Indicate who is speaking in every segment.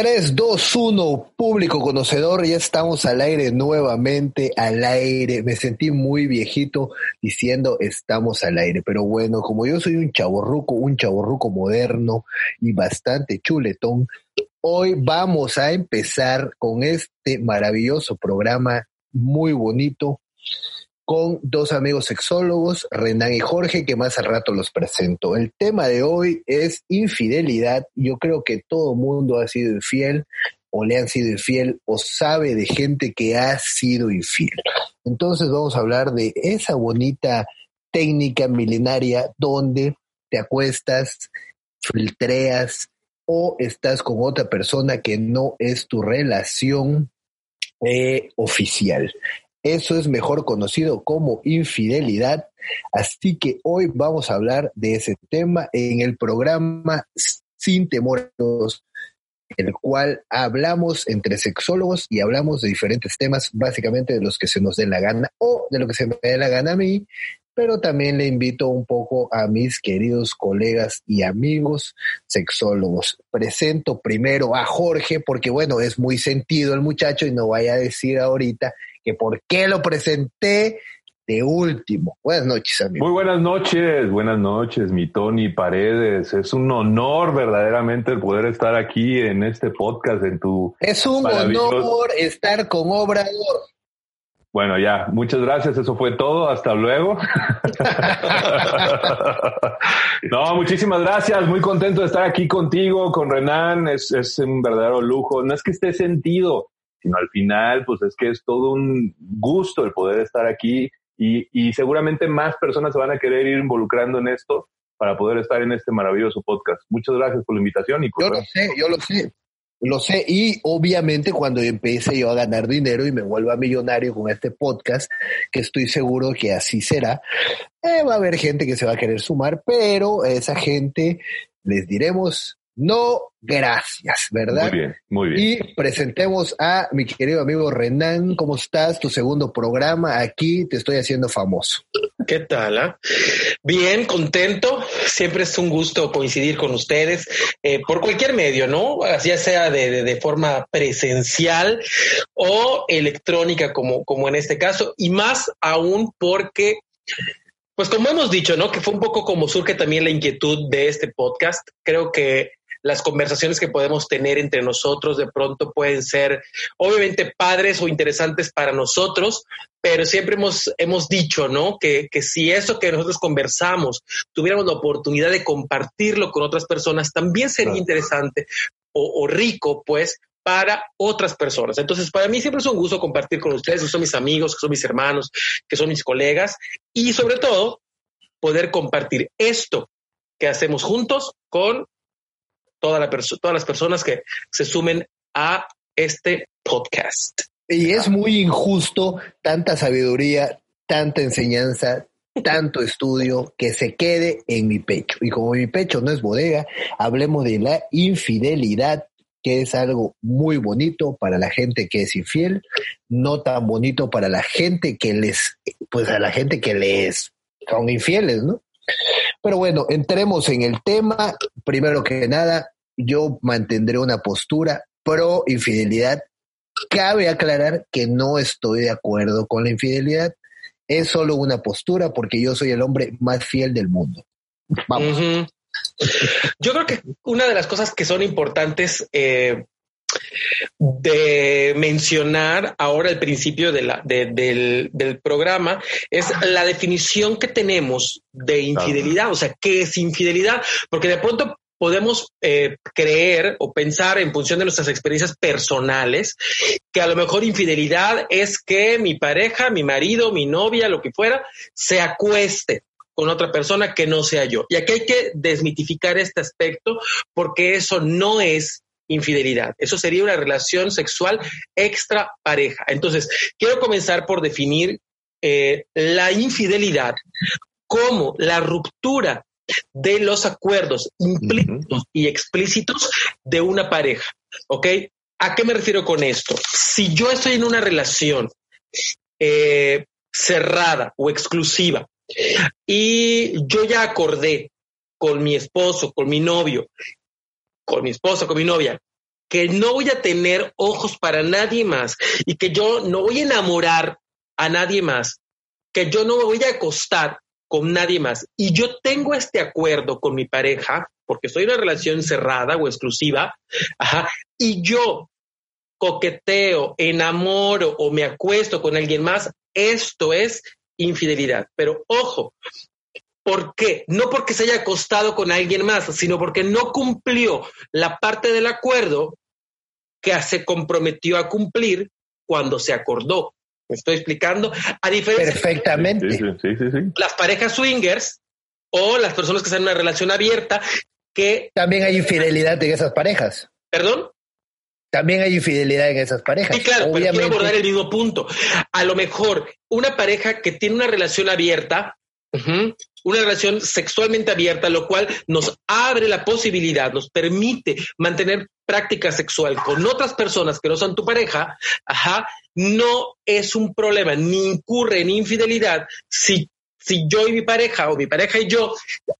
Speaker 1: 3, 2, 1, público conocedor, ya estamos al aire nuevamente, al aire. Me sentí muy viejito diciendo estamos al aire, pero bueno, como yo soy un chaborruco, un chaborruco moderno y bastante chuletón, hoy vamos a empezar con este maravilloso programa muy bonito con dos amigos sexólogos, Renan y Jorge, que más al rato los presento. El tema de hoy es infidelidad. Yo creo que todo mundo ha sido infiel o le han sido infiel o sabe de gente que ha sido infiel. Entonces vamos a hablar de esa bonita técnica milenaria donde te acuestas, filtreas o estás con otra persona que no es tu relación eh, oficial. Eso es mejor conocido como infidelidad. Así que hoy vamos a hablar de ese tema en el programa Sin Temores, el cual hablamos entre sexólogos y hablamos de diferentes temas, básicamente de los que se nos dé la gana o de lo que se me dé la gana a mí, pero también le invito un poco a mis queridos colegas y amigos sexólogos. Presento primero a Jorge porque bueno, es muy sentido el muchacho y no vaya a decir ahorita que por qué lo presenté de último. Buenas noches, amigo.
Speaker 2: Muy buenas noches, buenas noches, mi Tony Paredes. Es un honor verdaderamente el poder estar aquí en este podcast, en tu...
Speaker 1: Es un honor estar con Obrador.
Speaker 2: Bueno, ya, muchas gracias, eso fue todo, hasta luego. no, muchísimas gracias, muy contento de estar aquí contigo, con Renan, es, es un verdadero lujo. No es que esté sentido, sino al final, pues es que es todo un gusto el poder estar aquí y, y seguramente más personas se van a querer ir involucrando en esto para poder estar en este maravilloso podcast. Muchas gracias por la invitación. Y
Speaker 1: yo lo sé, yo lo sé. Lo sé, y obviamente cuando empiece yo a ganar dinero y me vuelva millonario con este podcast, que estoy seguro que así será, eh, va a haber gente que se va a querer sumar, pero esa gente les diremos no, gracias, ¿verdad?
Speaker 2: Muy bien, muy bien.
Speaker 1: Y presentemos a mi querido amigo Renan. ¿Cómo estás? Tu segundo programa aquí, te estoy haciendo famoso.
Speaker 3: ¿Qué tal? Ah? Bien, contento. Siempre es un gusto coincidir con ustedes eh, por cualquier medio, ¿no? Ya sea de, de, forma presencial o electrónica, como, como en este caso, y más aún porque pues como hemos dicho, ¿no? Que fue un poco como surge también la inquietud de este podcast. Creo que las conversaciones que podemos tener entre nosotros de pronto pueden ser obviamente padres o interesantes para nosotros, pero siempre hemos, hemos dicho, ¿no? Que, que si eso que nosotros conversamos tuviéramos la oportunidad de compartirlo con otras personas, también sería interesante o, o rico, pues, para otras personas. Entonces, para mí siempre es un gusto compartir con ustedes, que son mis amigos, que son mis hermanos, que son mis colegas y sobre todo poder compartir esto que hacemos juntos con toda la todas las personas que se sumen a este podcast.
Speaker 1: Y es muy injusto tanta sabiduría, tanta enseñanza, tanto estudio que se quede en mi pecho. Y como mi pecho no es bodega, hablemos de la infidelidad, que es algo muy bonito para la gente que es infiel, no tan bonito para la gente que les, pues a la gente que les son infieles, ¿no? Pero bueno, entremos en el tema. Primero que nada, yo mantendré una postura pro infidelidad. Cabe aclarar que no estoy de acuerdo con la infidelidad. Es solo una postura porque yo soy el hombre más fiel del mundo. Vamos.
Speaker 3: Yo creo que una de las cosas que son importantes eh, de mencionar ahora al principio de la, del, del, programa es la definición que tenemos de infidelidad, o sea, ¿qué es infidelidad? Porque de pronto podemos eh, creer o pensar en función de nuestras experiencias personales que a lo mejor infidelidad es que mi pareja, mi marido, mi novia, lo que fuera, se acueste con otra persona que no sea yo. Y aquí hay que desmitificar este aspecto porque eso no es infidelidad. Eso sería una relación sexual extra pareja. Entonces, quiero comenzar por definir eh, la infidelidad como la ruptura de los acuerdos implícitos y explícitos de una pareja. ¿Ok? ¿A qué me refiero con esto? Si yo estoy en una relación eh, cerrada o exclusiva y yo ya acordé con mi esposo, con mi novio, con mi esposa, con mi novia, que no voy a tener ojos para nadie más y que yo no voy a enamorar a nadie más, que yo no me voy a acostar con nadie más. Y yo tengo este acuerdo con mi pareja, porque en una relación cerrada o exclusiva, y yo coqueteo, enamoro o me acuesto con alguien más, esto es infidelidad. Pero ojo, ¿por qué? No porque se haya acostado con alguien más, sino porque no cumplió la parte del acuerdo que se comprometió a cumplir cuando se acordó. ¿Me estoy explicando? A diferencia
Speaker 1: Perfectamente.
Speaker 3: las parejas swingers o las personas que están en una relación abierta que...
Speaker 1: También hay infidelidad en esas parejas.
Speaker 3: ¿Perdón?
Speaker 1: También hay infidelidad en esas parejas.
Speaker 3: Sí, claro, pero quiero abordar el mismo punto. A lo mejor una pareja que tiene una relación abierta, una relación sexualmente abierta, lo cual nos abre la posibilidad, nos permite mantener práctica sexual con otras personas que no son tu pareja, ajá, no es un problema, ni incurre en infidelidad si si yo y mi pareja o mi pareja y yo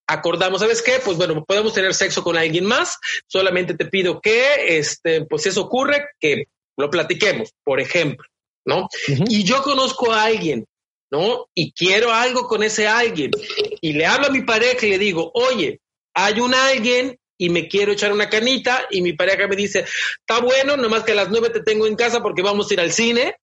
Speaker 3: acordamos, ¿sabes qué? Pues bueno, podemos tener sexo con alguien más, solamente te pido que, este, pues eso ocurre, que lo platiquemos, por ejemplo, ¿no? Y yo conozco a alguien, ¿no? Y quiero algo con ese alguien, y le hablo a mi pareja y le digo, oye, hay un alguien y me quiero echar una canita, y mi pareja me dice, está bueno, nomás que a las nueve te tengo en casa porque vamos a ir al cine,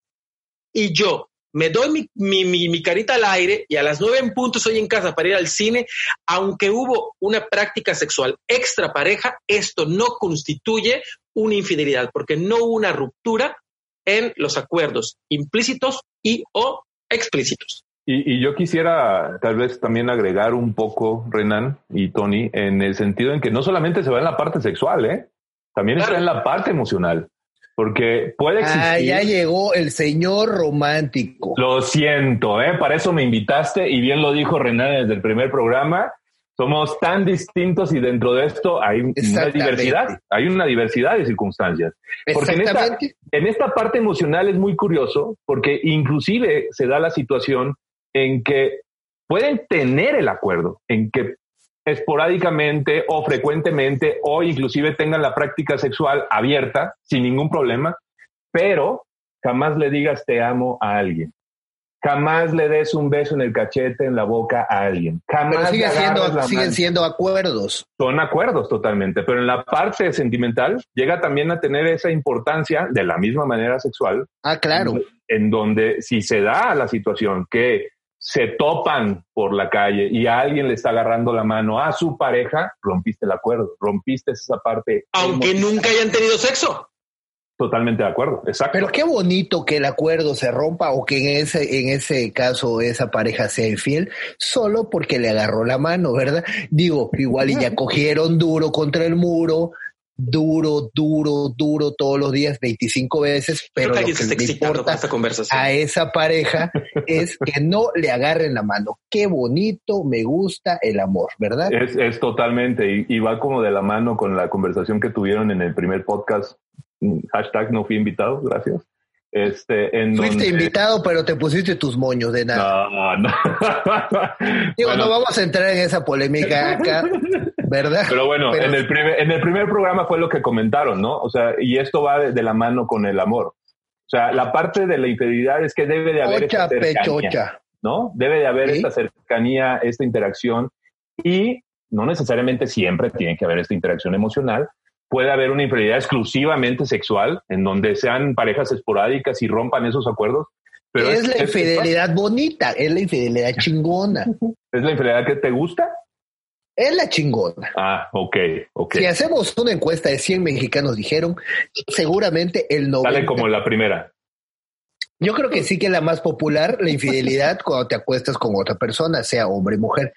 Speaker 3: y yo, me doy mi, carita al aire y a las nueve en punto estoy en casa para ir al cine, aunque hubo una práctica sexual extra pareja, esto no constituye una infidelidad, porque no hubo una ruptura en los acuerdos implícitos y o explícitos.
Speaker 2: Y, yo quisiera tal vez también agregar un poco, Renan y Tony, en el sentido en que no solamente se va en la parte sexual, ¿eh? también está en la parte emocional. Porque puede existir. Ah,
Speaker 1: ya llegó el señor romántico.
Speaker 2: Lo siento, ¿eh? Para eso me invitaste y bien lo dijo Renan desde el primer programa. Somos tan distintos y dentro de esto hay una diversidad, hay una diversidad de circunstancias. Porque en esta, en esta parte emocional es muy curioso porque inclusive se da la situación en que pueden tener el acuerdo, en que esporádicamente o frecuentemente o inclusive tengan la práctica sexual abierta sin ningún problema, pero jamás le digas te amo a alguien. Jamás le des un beso en el cachete, en la boca a alguien. Jamás
Speaker 1: sigue siendo, siguen siendo acuerdos.
Speaker 2: Son acuerdos totalmente, pero en la parte sentimental llega también a tener esa importancia de la misma manera sexual.
Speaker 1: Ah, claro.
Speaker 2: en donde si se da la situación que se topan por la calle y a alguien le está agarrando la mano a su pareja, rompiste el acuerdo, rompiste esa parte.
Speaker 3: Aunque nunca hayan tenido sexo.
Speaker 2: Totalmente de acuerdo, exacto.
Speaker 1: Pero qué bonito que el acuerdo se rompa o que en ese, en ese caso esa pareja sea infiel solo porque le agarró la mano, ¿verdad? Digo, igual y ya cogieron duro contra el muro, duro, duro, duro todos los días, 25 veces, pero lo que le importa esta conversación. a esa pareja es que no le agarren la mano. Qué bonito, me gusta el amor, ¿verdad?
Speaker 2: Es, es totalmente, y, va como de la mano con la conversación que tuvieron en el primer podcast. Hashtag no fui invitado, gracias. Este, en
Speaker 1: Fuiste invitado, pero te pusiste tus moños de nada. No, no. Digo, no vamos a entrar en esa polémica acá. ¿verdad?
Speaker 2: Pero bueno, En, el primer, en el primer programa fue lo que comentaron, ¿no? O sea, y esto va de, la mano con el amor. O sea, la parte de la infidelidad es que debe de haber esta cercanía, ¿no? Debe de haber esta cercanía, esta interacción y no necesariamente siempre tiene que haber esta interacción emocional. Puede haber una infidelidad exclusivamente sexual, en donde sean parejas esporádicas y rompan esos acuerdos.
Speaker 1: Pero es, la infidelidad bonita, es la infidelidad chingona.
Speaker 2: ¿Es la infidelidad que te gusta?
Speaker 1: Es la chingona.
Speaker 2: Ah, ok, ok.
Speaker 1: Si hacemos una encuesta de 100 mexicanos, dijeron, seguramente el 90...
Speaker 2: Sale como la primera.
Speaker 1: Yo creo que sí que es la más popular, la infidelidad, cuando te acuestas con otra persona, sea hombre o mujer.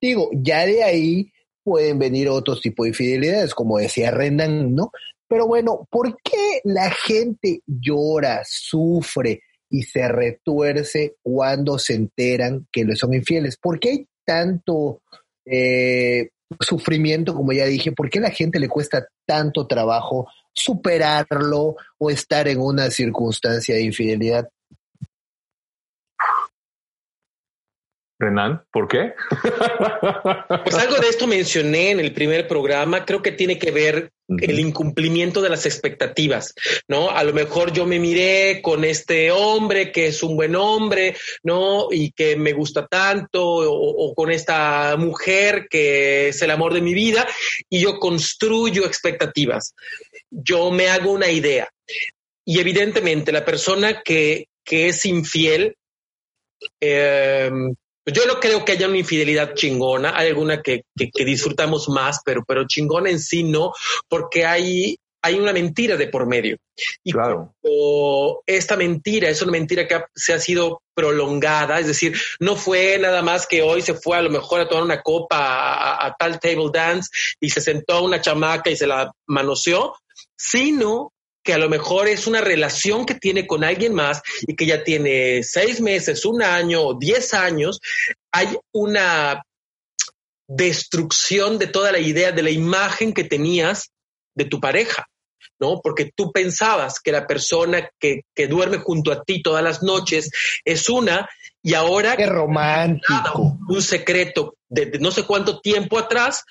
Speaker 1: Digo, ya de ahí pueden venir otros tipos de infidelidades, como decía Rendan, ¿no? Pero bueno, ¿por qué la gente llora, sufre y se retuerce cuando se enteran que le son infieles? ¿Por qué hay tanto eh, sufrimiento, como ya dije? ¿Por qué a la gente le cuesta tanto trabajo superarlo o estar en una circunstancia de infidelidad?
Speaker 2: Renan, ¿por qué?
Speaker 3: Pues algo de esto mencioné en el primer programa, creo que tiene que ver el incumplimiento de las expectativas, ¿no? A lo mejor yo me miré con este hombre que es un buen hombre, ¿no? Y que me gusta tanto, o, con esta mujer que es el amor de mi vida, y yo construyo expectativas. Yo me hago una idea. Y evidentemente la persona que, que es infiel, eh, yo no creo que haya una infidelidad chingona, hay alguna que, que, disfrutamos más, pero, pero chingona en sí no, porque hay, hay una mentira de por medio. Y
Speaker 2: claro.
Speaker 3: esta mentira es una mentira que se ha sido prolongada, es decir, no fue nada más que hoy se fue a lo mejor a tomar una copa a, a tal table dance y se sentó a una chamaca y se la manoseó, sino que a lo mejor es una relación que tiene con alguien más y que ya tiene seis meses, un año o diez años, hay una destrucción de toda la idea de la imagen que tenías de tu pareja, ¿no? Porque tú pensabas que la persona que, que duerme junto a ti todas las noches es una y ahora...
Speaker 1: Qué romántico.
Speaker 3: Un secreto de, no sé cuánto tiempo atrás,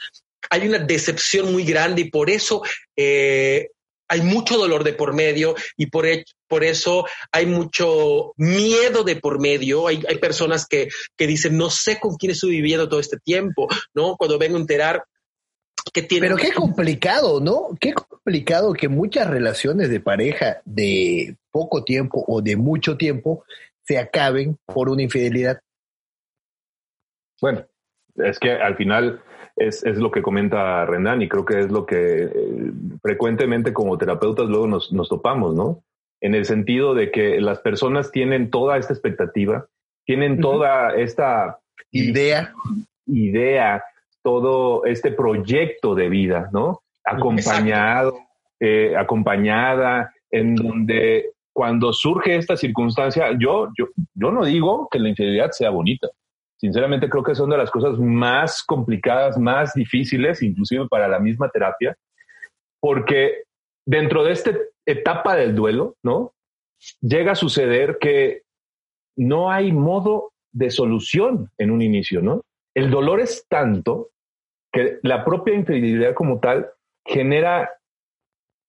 Speaker 3: hay una decepción muy grande y por eso eh, hay mucho dolor de por medio y por, por eso hay mucho miedo de por medio. Hay, hay personas que, que, dicen, no sé con quién estoy viviendo todo este tiempo, ¿no? Cuando vengo a enterar que tiene...
Speaker 1: Pero qué complicado, ¿no? Qué complicado que muchas relaciones de pareja de poco tiempo o de mucho tiempo se acaben por una infidelidad.
Speaker 2: Bueno, es que al final es, es, lo que comenta Renan y creo que es lo que eh, frecuentemente como terapeutas luego nos, nos, topamos, ¿no? En el sentido de que las personas tienen toda esta expectativa, tienen toda esta
Speaker 1: idea,
Speaker 2: idea, todo este proyecto de vida, ¿no? Acompañado, eh, acompañada, en donde cuando surge esta circunstancia, yo, yo, yo no digo que la infidelidad sea bonita sinceramente creo que son de las cosas más complicadas, más difíciles, inclusive para la misma terapia, porque dentro de esta etapa del duelo, ¿no? Llega a suceder que no hay modo de solución en un inicio, ¿no? El dolor es tanto que la propia infidelidad como tal genera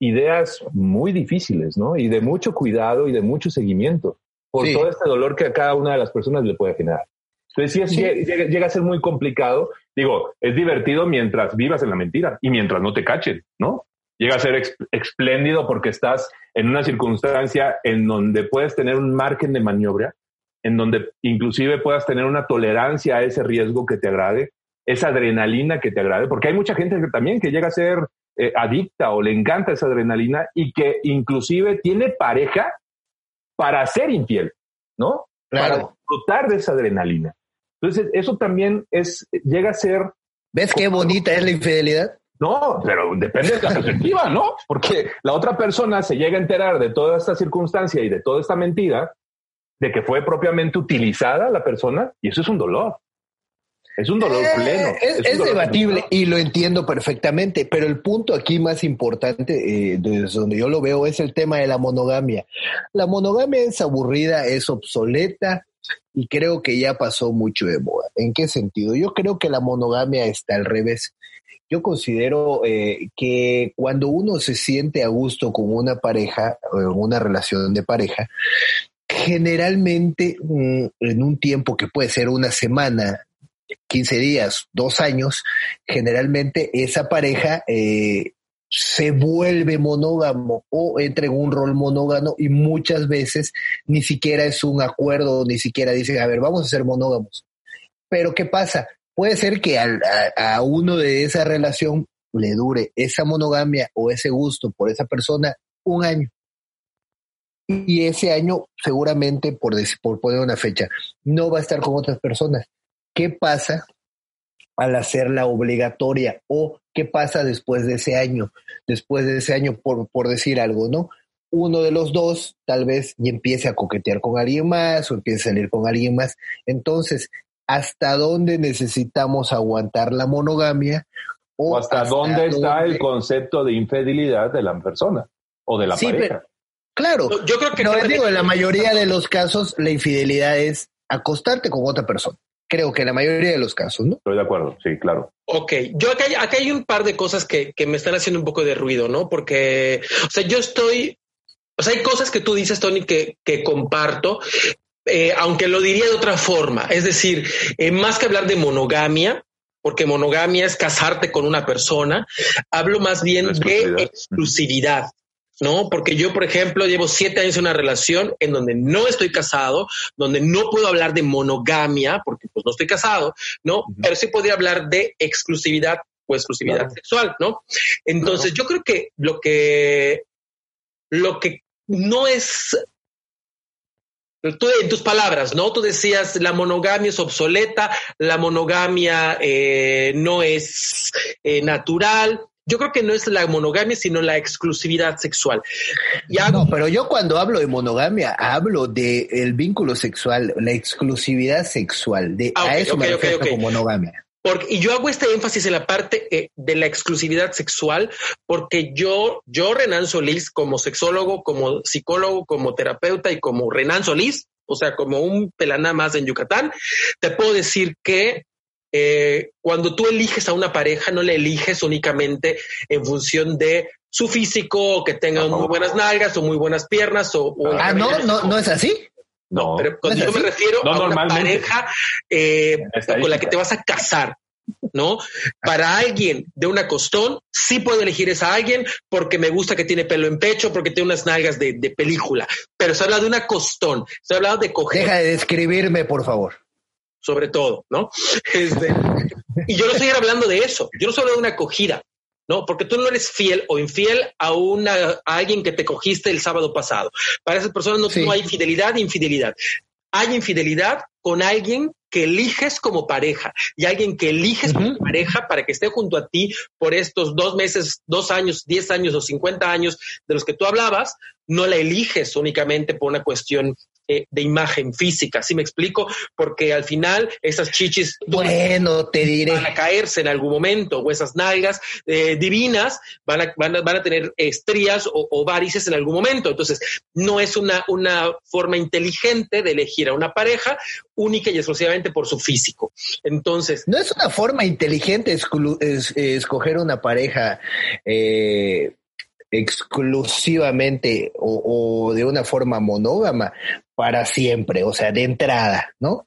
Speaker 2: ideas muy difíciles, ¿no? Y de mucho cuidado y de mucho seguimiento por todo este dolor que a cada una de las personas le puede generar. Entonces, sí, Llega, a ser muy complicado. Digo, es divertido mientras vivas en la mentira y mientras no te cachen, ¿no? Llega a ser espléndido porque estás en una circunstancia en donde puedes tener un margen de maniobra, en donde inclusive puedas tener una tolerancia a ese riesgo que te agrade, esa adrenalina que te agrade, porque hay mucha gente que también que llega a ser eh, adicta o le encanta esa adrenalina y que inclusive tiene pareja para ser infiel, ¿no? Para disfrutar de esa adrenalina. Entonces, eso también es, llega a ser...
Speaker 1: ¿Ves qué bonita es la infidelidad?
Speaker 2: No, pero depende de la perspectiva, ¿no? Porque la otra persona se llega a enterar de toda esta circunstancia y de toda esta mentira, de que fue propiamente utilizada la persona, y eso es un dolor. Es un dolor eh, pleno.
Speaker 1: Es, debatible y lo entiendo perfectamente, pero el punto aquí más importante, eh, desde donde yo lo veo, es el tema de la monogamia. La monogamia es aburrida, es obsoleta, y creo que ya pasó mucho de moda. ¿En qué sentido? Yo creo que la monogamia está al revés. Yo considero eh, que cuando uno se siente a gusto con una pareja o una relación de pareja, generalmente mm, en un tiempo que puede ser una semana, 15 días, dos años, generalmente esa pareja eh, se vuelve monógamo o entra en un rol monógamo y muchas veces ni siquiera es un acuerdo, ni siquiera dicen, a ver, vamos a ser monógamos. Pero ¿qué pasa? Puede ser que a, a uno de esa relación le dure esa monogamia o ese gusto por esa persona un año. y ese año seguramente, por, por poner una fecha, no va a estar con otras personas. ¿Qué pasa al hacerla obligatoria o qué pasa después de ese año? Después de ese año, por, por decir algo, ¿no? Uno de los dos tal vez y empiece a coquetear con alguien más o empiece a salir con alguien más. Entonces, ¿hasta dónde necesitamos aguantar la monogamia?
Speaker 2: ¿O, hasta, dónde está el concepto de infidelidad de la persona o de la pareja?
Speaker 1: claro, yo creo que no, digo, en la mayoría de los casos la infidelidad es acostarte con otra persona. Creo que en la mayoría de los casos, ¿no?
Speaker 2: Estoy de acuerdo, sí, claro.
Speaker 3: Ok, yo acá, acá hay un par de cosas que, que me están haciendo un poco de ruido, ¿no? Porque, o sea, yo estoy, o sea, hay cosas que tú dices, Tony, que, que comparto, eh, aunque lo diría de otra forma. Es decir, eh, más que hablar de monogamia, porque monogamia es casarte con una persona, hablo más bien de exclusividad. ¿No? Porque yo, por ejemplo, llevo siete años en una relación en donde no estoy casado, donde no puedo hablar de monogamia, porque pues no estoy casado, ¿no? Pero sí podría hablar de exclusividad o exclusividad sexual, ¿no? Entonces, yo creo que lo que lo que no es Tú, en tus palabras, ¿no? Tú decías la monogamia es obsoleta, la monogamia eh, no es eh, natural, yo creo que no es la monogamia, sino la exclusividad sexual.
Speaker 1: No, pero yo cuando hablo de monogamia, hablo de el vínculo sexual, la exclusividad sexual. De, ah, a eso me refiero como monogamia.
Speaker 3: Porque, y yo hago este énfasis en la parte eh, de la exclusividad sexual, porque yo, yo, Renan Solís, como sexólogo, como psicólogo, como terapeuta y como Renan Solís, o sea, como un pelaná más en Yucatán, te puedo decir que eh, cuando tú eliges a una pareja, no le eliges únicamente en función de su físico, o que tenga muy buenas nalgas o muy buenas piernas. O,
Speaker 1: ah, no, no, no es así.
Speaker 3: No, pero cuando yo me refiero a una pareja eh, con la que te vas a casar, ¿no? Para alguien de una costón, sí puedo elegir esa alguien porque me gusta que tiene pelo en pecho, porque tiene unas nalgas de, de película. Pero se habla de una costón, se habla de coger.
Speaker 1: Deja de describirme, por favor
Speaker 3: sobre todo, ¿no? Este, y yo no estoy hablando de eso, yo no estoy hablando de una acogida, ¿no? Porque tú no eres fiel o infiel a, una, a alguien que te cogiste el sábado pasado. Para esas personas no, hay fidelidad e infidelidad. Hay infidelidad con alguien que eliges como pareja y alguien que eliges como pareja para que esté junto a ti por estos dos meses, dos años, diez años o cincuenta años de los que tú hablabas, no la eliges únicamente por una cuestión eh, de imagen física, ¿sí me explico? Porque al final esas chichis
Speaker 1: bueno, te diré.
Speaker 3: van a caerse en algún momento, o esas nalgas eh, divinas van a, van, a, tener estrías o, varices en algún momento. Entonces, no es una, una forma inteligente de elegir a una pareja única y exclusivamente por su físico. Entonces...
Speaker 1: No es una forma inteligente escoger una pareja. Eh, exclusivamente o, de una forma monógama para siempre, o sea, de entrada, ¿no?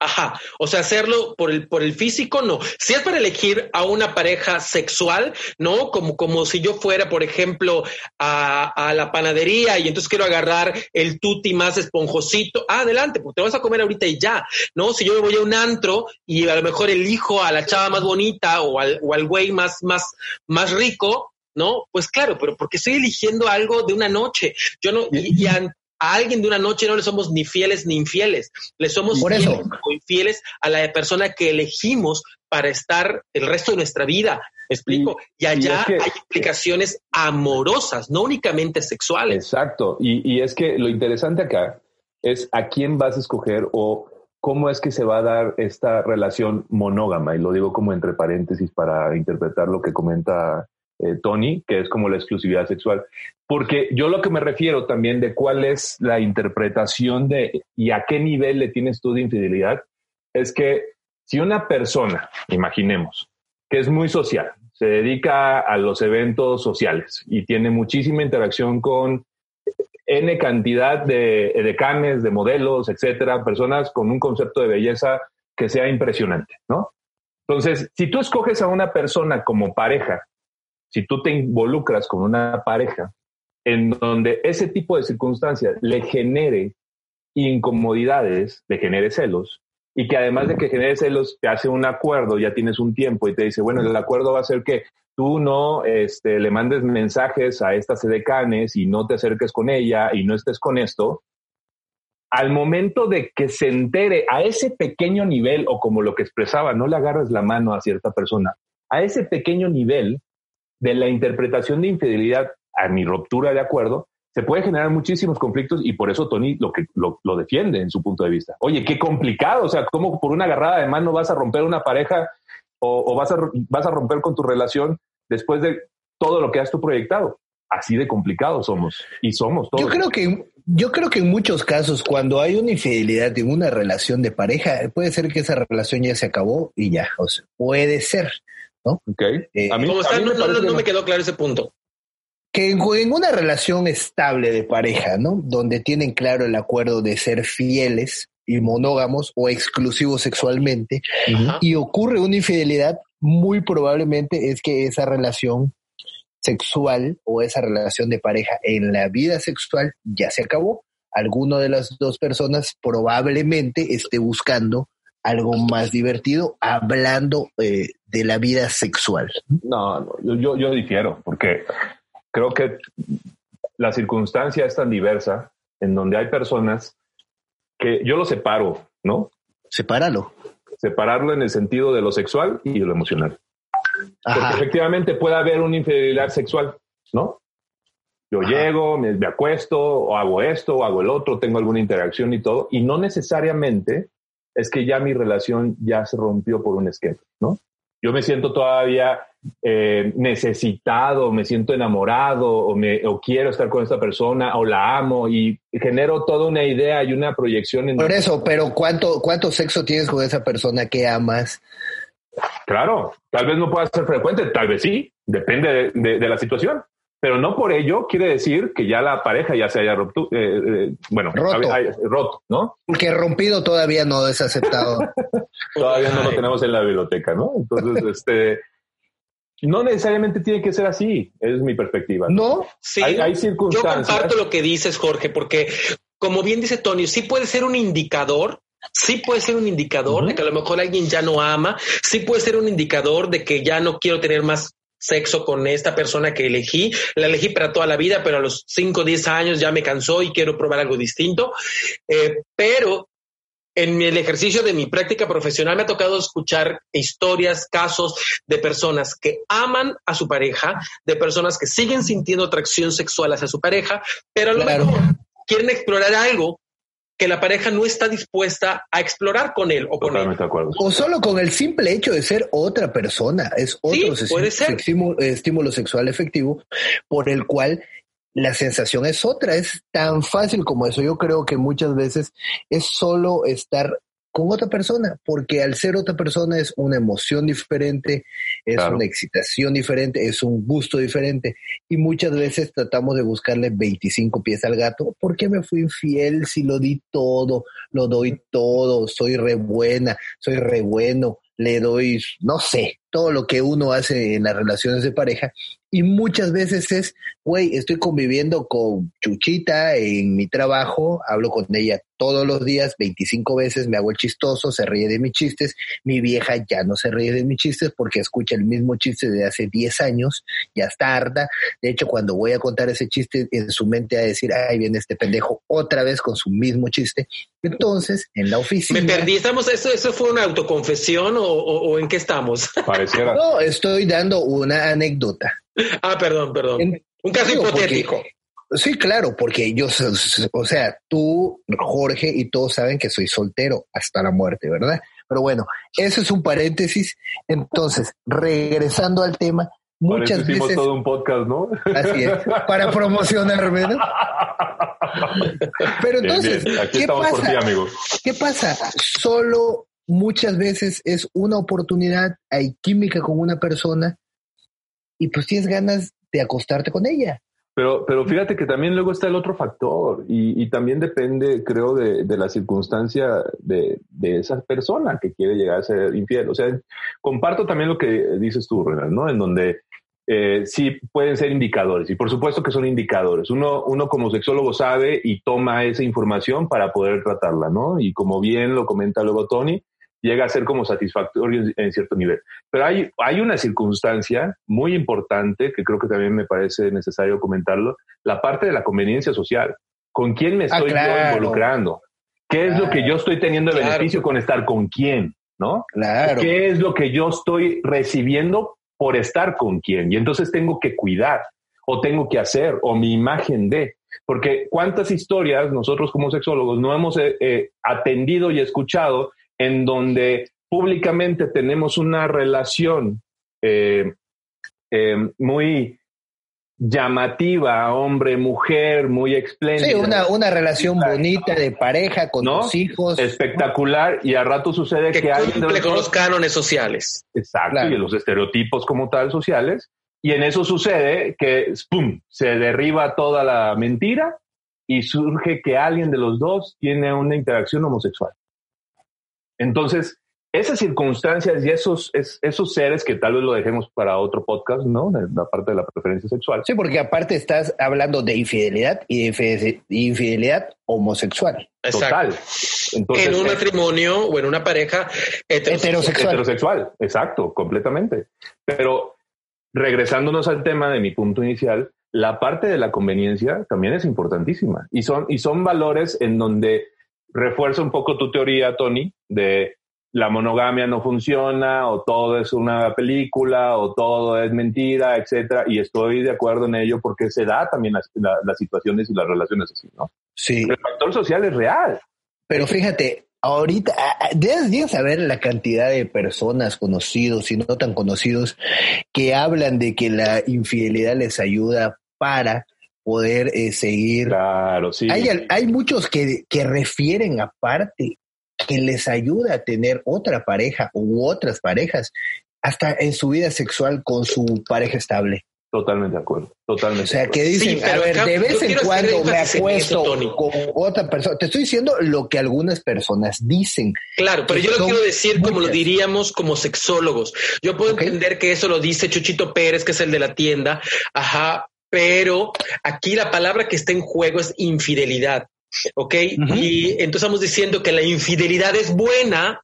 Speaker 3: Ajá, o sea, hacerlo por el, por el físico, no. Si es para elegir a una pareja sexual, ¿no? Como, como si yo fuera, por ejemplo, a, la panadería y entonces quiero agarrar el tuti más esponjosito, ah, adelante, porque te vas a comer ahorita y ya, ¿no? Si yo me voy a un antro y a lo mejor elijo a la chava más bonita o al, o al güey más, más, más rico, ¿no? Pues claro, pero porque estoy eligiendo algo de una noche. Yo no, y, a, alguien de una noche no le somos ni fieles ni infieles. Le somos fieles o infieles a la persona que elegimos para estar el resto de nuestra vida. ¿Me explico? Y, allá hay implicaciones amorosas, no únicamente sexuales.
Speaker 2: Exacto. Y, y es que lo interesante acá es a quién vas a escoger o cómo es que se va a dar esta relación monógama. Y lo digo como entre paréntesis para interpretar lo que comenta eh, Tony, que es como la exclusividad sexual. Porque yo lo que me refiero también de cuál es la interpretación de y a qué nivel le tienes tú de infidelidad, es que si una persona, imaginemos, que es muy social, se dedica a los eventos sociales y tiene muchísima interacción con N cantidad de edecanes, de modelos, etcétera, personas con un concepto de belleza que sea impresionante, ¿no? Entonces, si tú escoges a una persona como pareja si tú te involucras con una pareja en donde ese tipo de circunstancias le genere incomodidades, le genere celos, y que además de que genere celos, te hace un acuerdo, ya tienes un tiempo y te dice, bueno, el acuerdo va a ser que tú no este, le mandes mensajes a estas edecanes y no te acerques con ella y no estés con esto, al momento de que se entere a ese pequeño nivel, o como lo que expresaba, no le agarres la mano a cierta persona, a ese pequeño nivel de la interpretación de infidelidad a mi ruptura de acuerdo, se puede generar muchísimos conflictos y por eso Tony lo que lo, defiende en su punto de vista. Oye, qué complicado, o sea, ¿cómo por una agarrada de mano vas a romper una pareja o, vas, a, vas a romper con tu relación después de todo lo que has tú proyectado? Así de complicado somos y somos todos.
Speaker 1: Yo creo que yo creo que en muchos casos, cuando hay una infidelidad en una relación de pareja, puede ser que esa relación ya se acabó y ya, o sea, puede ser, ¿no?
Speaker 2: Ok.
Speaker 3: Eh, a mí, no, me quedó claro ese punto.
Speaker 1: Que en, una relación estable de pareja, ¿no? Donde tienen claro el acuerdo de ser fieles y monógamos o exclusivos sexualmente, y ocurre una infidelidad, muy probablemente es que esa relación sexual o esa relación de pareja en la vida sexual ya se acabó. Alguno de las dos personas probablemente esté buscando algo más divertido hablando eh, de la vida sexual.
Speaker 2: No, no yo, yo difiero, porque creo que la circunstancia es tan diversa en donde hay personas que yo lo separo, ¿no?
Speaker 1: Sepáralo.
Speaker 2: Separarlo en el sentido de lo sexual y lo emocional. Porque efectivamente puede haber una infidelidad sexual, ¿no? Yo llego, me, acuesto, o hago esto, o hago el otro, tengo alguna interacción y todo, y no necesariamente es que ya mi relación ya se rompió por un esquema, ¿no? Yo me siento todavía eh, necesitado, me siento enamorado, o, me, o quiero estar con esta persona, o la amo, y genero toda una idea y una proyección. En
Speaker 1: por eso, pero ¿cuánto, ¿cuánto sexo tienes con esa persona que amas?
Speaker 2: Claro, tal vez no pueda ser frecuente, tal vez sí, depende de, la situación, pero no por ello quiere decir que ya la pareja ya se haya roto, eh, eh, bueno, roto. ¿no?
Speaker 1: Porque rompido todavía no es aceptado.
Speaker 2: todavía no lo tenemos en la biblioteca, ¿no? Entonces, este, no necesariamente tiene que ser así, es mi perspectiva.
Speaker 1: No,
Speaker 3: sí, hay, circunstancias. Yo comparto lo que dices, Jorge, porque como bien dice Tony, sí puede ser un indicador sí puede ser un indicador de que a lo mejor alguien ya no ama, sí puede ser un indicador de que ya no quiero tener más sexo con esta persona que elegí, la elegí para toda la vida, pero a los 5 o 10 años ya me cansó y quiero probar algo distinto. Eh, pero en el ejercicio de mi práctica profesional me ha tocado escuchar historias, casos de personas que aman a su pareja, de personas que siguen sintiendo atracción sexual hacia su pareja, pero a lo mejor quieren explorar algo que la pareja no está dispuesta a explorar con él o con él.
Speaker 1: O solo con el simple hecho de ser otra persona, es otro estímulo, sexual efectivo por el cual la sensación es otra, es tan fácil como eso. Yo creo que muchas veces es solo estar con otra persona, porque al ser otra persona es una emoción diferente, es una excitación diferente, es un gusto diferente. Y muchas veces tratamos de buscarle 25 pies al gato. ¿Por qué me fui infiel si lo di todo, lo doy todo, soy re buena, soy re bueno, le doy, no sé, todo lo que uno hace en las relaciones de pareja y muchas veces es, güey, estoy conviviendo con Chuchita en mi trabajo, hablo con ella todos los días, 25 veces, me hago el chistoso, se ríe de mis chistes, mi vieja ya no se ríe de mis chistes porque escucha el mismo chiste de hace 10 años, ya está harta, de hecho cuando voy a contar ese chiste en su mente a decir, ay, viene este pendejo otra vez con su mismo chiste, entonces en la oficina...
Speaker 3: Me perdí, ¿estamos, eso, eso fue una autoconfesión o, en qué estamos?
Speaker 1: No, estoy dando una anécdota.
Speaker 3: Ah, perdón, perdón. Un caso hipotético.
Speaker 1: sí, claro, porque yo, o sea, tú, Jorge y todos saben que soy soltero hasta la muerte, ¿verdad? Pero bueno, eso es un paréntesis. Entonces, regresando al tema, muchas veces.
Speaker 2: todo un podcast, ¿no?
Speaker 1: Así es, para promocionarme, ¿no? Pero entonces, ¿qué pasa? ¿Qué pasa? Solo muchas veces es una oportunidad, hay química con una persona y pues tienes ganas de acostarte con ella.
Speaker 2: Pero, pero fíjate que también luego está el otro factor y, también depende, creo, de, la circunstancia de, esa persona que quiere llegar a ser infiel. O sea, comparto también lo que dices tú, Renan, ¿no? En donde eh, sí pueden ser indicadores. Y por supuesto que son indicadores. Uno, uno como sexólogo sabe y toma esa información para poder tratarla, ¿no? Y como bien lo comenta luego Tony, llega a ser como satisfactorio en, cierto nivel. Pero hay, hay una circunstancia muy importante que creo que también me parece necesario comentarlo, la parte de la conveniencia social. ¿Con quién me ah, estoy involucrando? ¿Qué es lo que yo estoy teniendo de beneficio con estar con quién? ¿No?
Speaker 1: Claro.
Speaker 2: ¿Qué es lo que yo estoy recibiendo por estar con quién? Y entonces tengo que cuidar o tengo que hacer o mi imagen de. Porque cuántas historias nosotros como sexólogos no hemos eh, eh, atendido y escuchado en donde públicamente tenemos una relación eh, muy llamativa, hombre-mujer, muy espléndida.
Speaker 1: Sí, una, una relación bonita de pareja con los hijos.
Speaker 2: Espectacular, y a rato sucede que,
Speaker 3: que cumple con los cánones sociales.
Speaker 2: Exacto, y los estereotipos como tal sociales. Y en eso sucede que, ¡pum!, se derriba toda la mentira y surge que alguien de los dos tiene una interacción homosexual. Entonces, esas circunstancias y esos, esos seres que tal vez lo dejemos para otro podcast, ¿no? La parte de la preferencia sexual.
Speaker 1: Sí, porque aparte estás hablando de infidelidad y de infidelidad homosexual.
Speaker 3: Total. en un matrimonio o en una pareja
Speaker 2: heterosexual. heterosexual. Exacto, completamente. Pero regresándonos al tema de mi punto inicial, la parte de la conveniencia también es importantísima y son, y son valores en donde refuerza un poco tu teoría, Tony, de la monogamia no funciona o todo es una película o todo es mentira, etcétera. Y estoy de acuerdo en ello porque se da también las, situaciones y las relaciones así, ¿no?
Speaker 1: Sí.
Speaker 2: el factor social es real.
Speaker 1: Pero fíjate, ahorita debes saber la cantidad de personas conocidos y no tan conocidos que hablan de que la infidelidad les ayuda para poder eh, seguir.
Speaker 2: Claro, sí.
Speaker 1: Hay, hay muchos que, que refieren aparte que les ayuda a tener otra pareja u otras parejas, hasta en su vida sexual con su pareja estable.
Speaker 2: Totalmente de acuerdo, totalmente.
Speaker 1: O sea, que dicen, a ver, de vez en cuando me acuesto con otra persona. Te estoy diciendo lo que algunas personas dicen.
Speaker 3: Claro, pero yo lo quiero decir como lo diríamos como sexólogos. Yo puedo entender que eso lo dice Chuchito Pérez, que es el de la tienda, ajá, pero aquí la palabra que está en juego es infidelidad. ¿Ok? Y entonces estamos diciendo que la infidelidad es buena,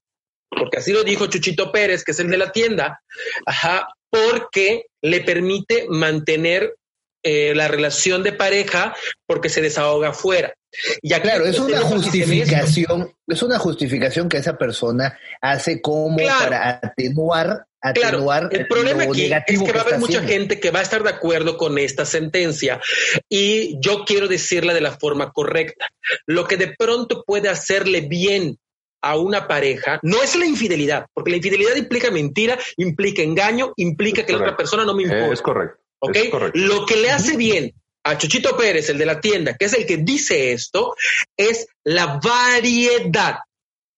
Speaker 3: porque así lo dijo Chuchito Pérez, que es el de la tienda, ajá, porque le permite mantener eh, la relación de pareja porque se desahoga afuera.
Speaker 1: Y claro, es una justificación, es una justificación que esa persona hace como para atenuar
Speaker 3: Claro, el problema aquí es que va a haber mucha gente que va a estar de acuerdo con esta sentencia y yo quiero decirla de la forma correcta. Lo que de pronto puede hacerle bien a una pareja no es la infidelidad, porque la infidelidad implica mentira, implica engaño, implica que la otra persona no me importa.
Speaker 2: Es correcto.
Speaker 3: Lo que le hace bien a Chuchito Pérez, el de la tienda, que es el que dice esto, es la variedad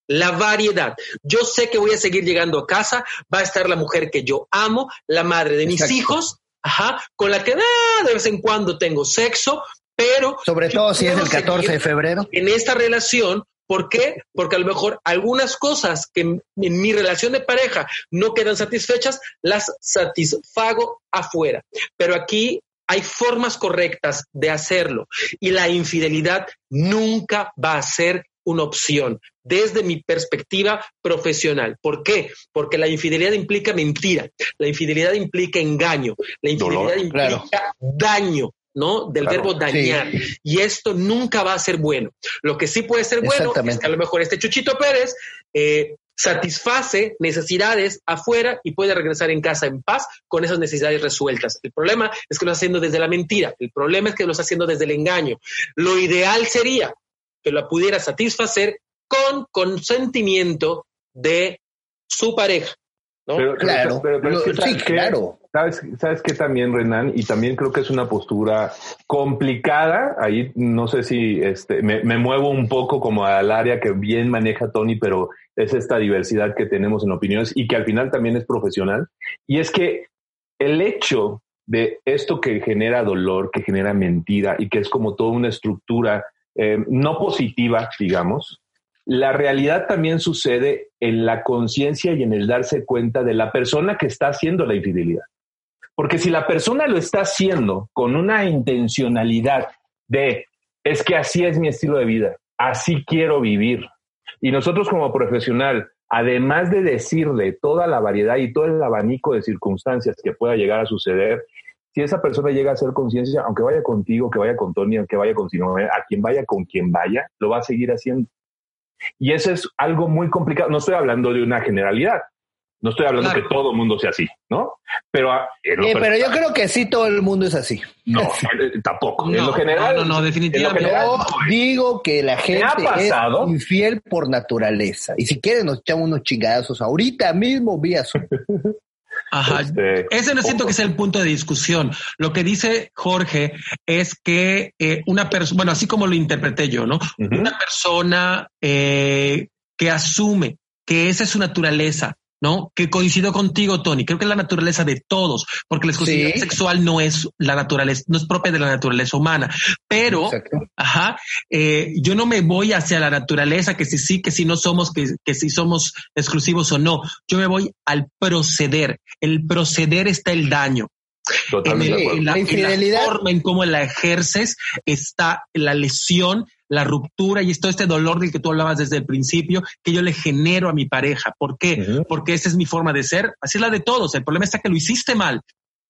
Speaker 3: la variedad. Yo sé que voy a seguir llegando a casa, va a estar la mujer que yo amo, la madre de mis hijos, ajá, con la que ah, de vez en cuando tengo sexo, pero...
Speaker 1: Sobre todo si es el 14 de febrero.
Speaker 3: En esta relación, ¿Por qué? Porque a lo mejor algunas cosas que en, mi relación de pareja no quedan satisfechas, las satisfago afuera. Pero aquí hay formas correctas de hacerlo y la infidelidad nunca va a ser una opción desde mi perspectiva profesional. ¿Por qué? Porque la infidelidad implica mentira, la infidelidad implica engaño, la infidelidad implica daño. ¿no? Del verbo dañar. Y esto nunca va a ser bueno. Lo que sí puede ser bueno es que a lo mejor este Chuchito Pérez eh, satisface necesidades afuera y puede regresar en casa en paz con esas necesidades resueltas. El problema es que lo está haciendo desde la mentira. El problema es que lo está haciendo desde el engaño. Lo ideal sería que lo pudiera satisfacer con consentimiento de su pareja.
Speaker 1: ¿no? claro, pero, sí, claro.
Speaker 2: ¿Sabes, ¿Sabes qué también, Renan? Y también creo que es una postura complicada. Ahí no sé si este, me, me, muevo un poco como al área que bien maneja Tony, pero es esta diversidad que tenemos en opiniones y que al final también es profesional. Y es que el hecho de esto que genera dolor, que genera mentira y que es como toda una estructura eh, no positiva, digamos, la realidad también sucede en la conciencia y en el darse cuenta de la persona que está haciendo la infidelidad. Porque si la persona lo está haciendo con una intencionalidad de, es que así es mi estilo de vida, así quiero vivir. Y nosotros como profesional, además de decirle toda la variedad y todo el abanico de circunstancias que pueda llegar a suceder, si esa persona llega a hacer conciencia, aunque vaya contigo, que vaya con Tony, aunque vaya con Sinome, a quien vaya con quien vaya, lo va a seguir haciendo. Y eso es algo muy complicado. No estoy hablando de una generalidad. No estoy hablando que todo el mundo sea así, ¿no? Pero,
Speaker 1: ah, pero yo creo que sí todo el mundo es así.
Speaker 2: No, eh, tampoco. en lo general.
Speaker 3: No, no, definitivamente. yo
Speaker 1: digo que la gente es infiel por naturaleza. Y si quieren nos echamos unos chingadazos ahorita mismo vía
Speaker 3: Ajá. Este, Ese no siento que sea el punto de discusión. Lo que dice Jorge es que eh, una persona, bueno, así como lo interpreté yo, ¿no? Una persona eh, que asume que esa es su naturaleza, ¿no? Que coincido contigo, Tony. Creo que es la naturaleza de todos, porque la exclusividad sexual no es la naturaleza, no es propia de la naturaleza humana. Pero, ajá, eh, yo no me voy hacia la naturaleza, que si sí, que si no somos, que, que si somos exclusivos o no. Yo me voy al proceder. El proceder está el daño.
Speaker 1: Totalmente en, la,
Speaker 3: la forma en cómo la ejerces está la lesión la ruptura y esto, este dolor del que tú hablabas desde el principio, que yo le genero a mi pareja. ¿Por qué? Porque esa es mi forma de ser. Así es la de todos. El problema está que lo hiciste mal,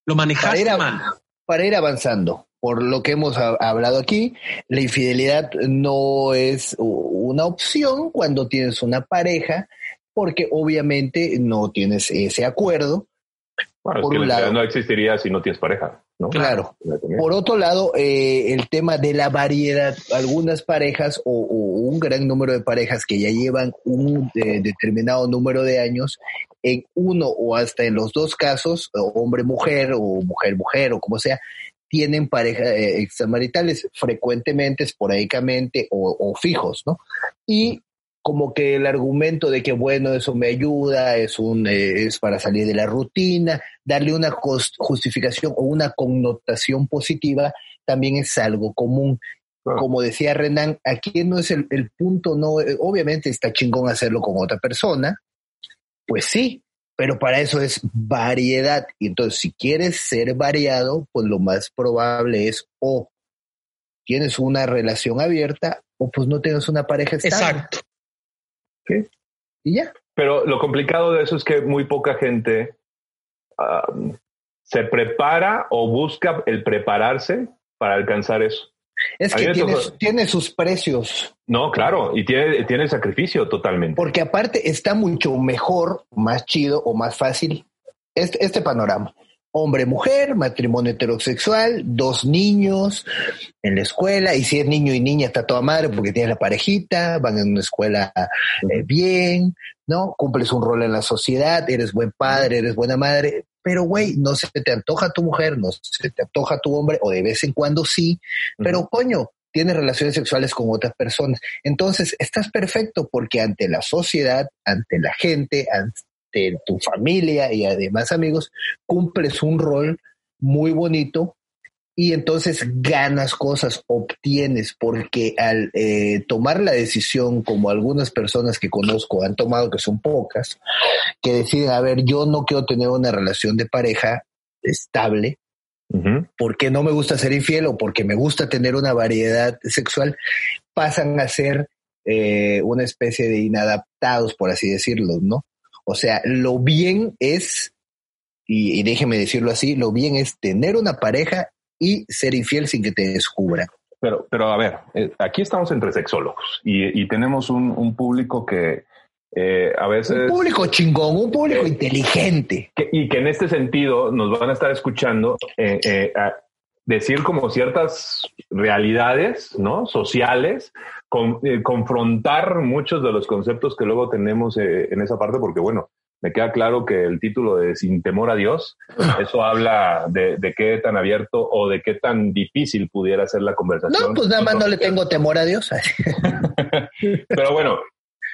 Speaker 3: lo manejaste mal.
Speaker 1: Para ir avanzando, por lo que hemos hablado aquí, la infidelidad no es una opción cuando tienes una pareja, porque obviamente no tienes ese acuerdo.
Speaker 2: por un lado, no existiría si no tienes pareja.
Speaker 1: Claro. Por otro lado, eh, el tema de la variedad, algunas parejas o, un gran número de parejas que ya llevan un eh, determinado número de años, en uno o hasta en los dos casos, hombre-mujer o mujer-mujer o como sea, tienen parejas eh, extramaritales frecuentemente, esporádicamente o, o, fijos, ¿no? Y como que el argumento de que bueno, eso me ayuda, es un eh, es para salir de la rutina, darle una justificación o una connotación positiva también es algo común. Como decía Renan, aquí no es el, el punto, no, eh, obviamente está chingón hacerlo con otra persona, pues sí, pero para eso es variedad. Y entonces, si quieres ser variado, pues lo más probable es o tienes una relación abierta o pues no tienes una pareja estable. Exacto. Y ya.
Speaker 2: Pero lo complicado de eso es que muy poca gente se prepara o busca el prepararse para alcanzar eso.
Speaker 1: Es que tiene, sus precios.
Speaker 2: No, claro, y tiene, tiene sacrificio totalmente.
Speaker 1: Porque aparte está mucho mejor, más chido o más fácil este, este panorama hombre-mujer, matrimonio heterosexual, dos niños en la escuela, y si es niño y niña está toda madre porque tienes la parejita, van en una escuela eh, bien, ¿no? Cumples un rol en la sociedad, eres buen padre, eres buena madre, pero güey, no se te antoja tu mujer, no se te antoja tu hombre, o de vez en cuando sí, pero coño, tienes relaciones sexuales con otras personas. Entonces, estás perfecto porque ante la sociedad, ante la gente, ante de tu familia y además amigos, cumples un rol muy bonito y entonces ganas cosas, obtienes, porque al eh, tomar la decisión, como algunas personas que conozco han tomado, que son pocas, que deciden, a ver, yo no quiero tener una relación de pareja estable, porque no me gusta ser infiel o porque me gusta tener una variedad sexual, pasan a ser eh, una especie de inadaptados, por así decirlo, ¿no? O sea, lo bien es, y, déjeme decirlo así, lo bien es tener una pareja y ser infiel sin que te descubran.
Speaker 2: Pero, pero a ver, eh, aquí estamos entre sexólogos y, tenemos un, público que eh, a veces...
Speaker 1: Un público chingón, un público inteligente.
Speaker 2: y que en este sentido nos van a estar escuchando eh, decir como ciertas realidades ¿no? sociales eh, confrontar muchos de los conceptos que luego tenemos eh, en esa parte, porque bueno, me queda claro que el título de Sin temor a Dios, eso habla de, qué tan abierto o de qué tan difícil pudiera ser la conversación.
Speaker 1: No, pues nada más no le tengo temor a Dios.
Speaker 2: Pero bueno,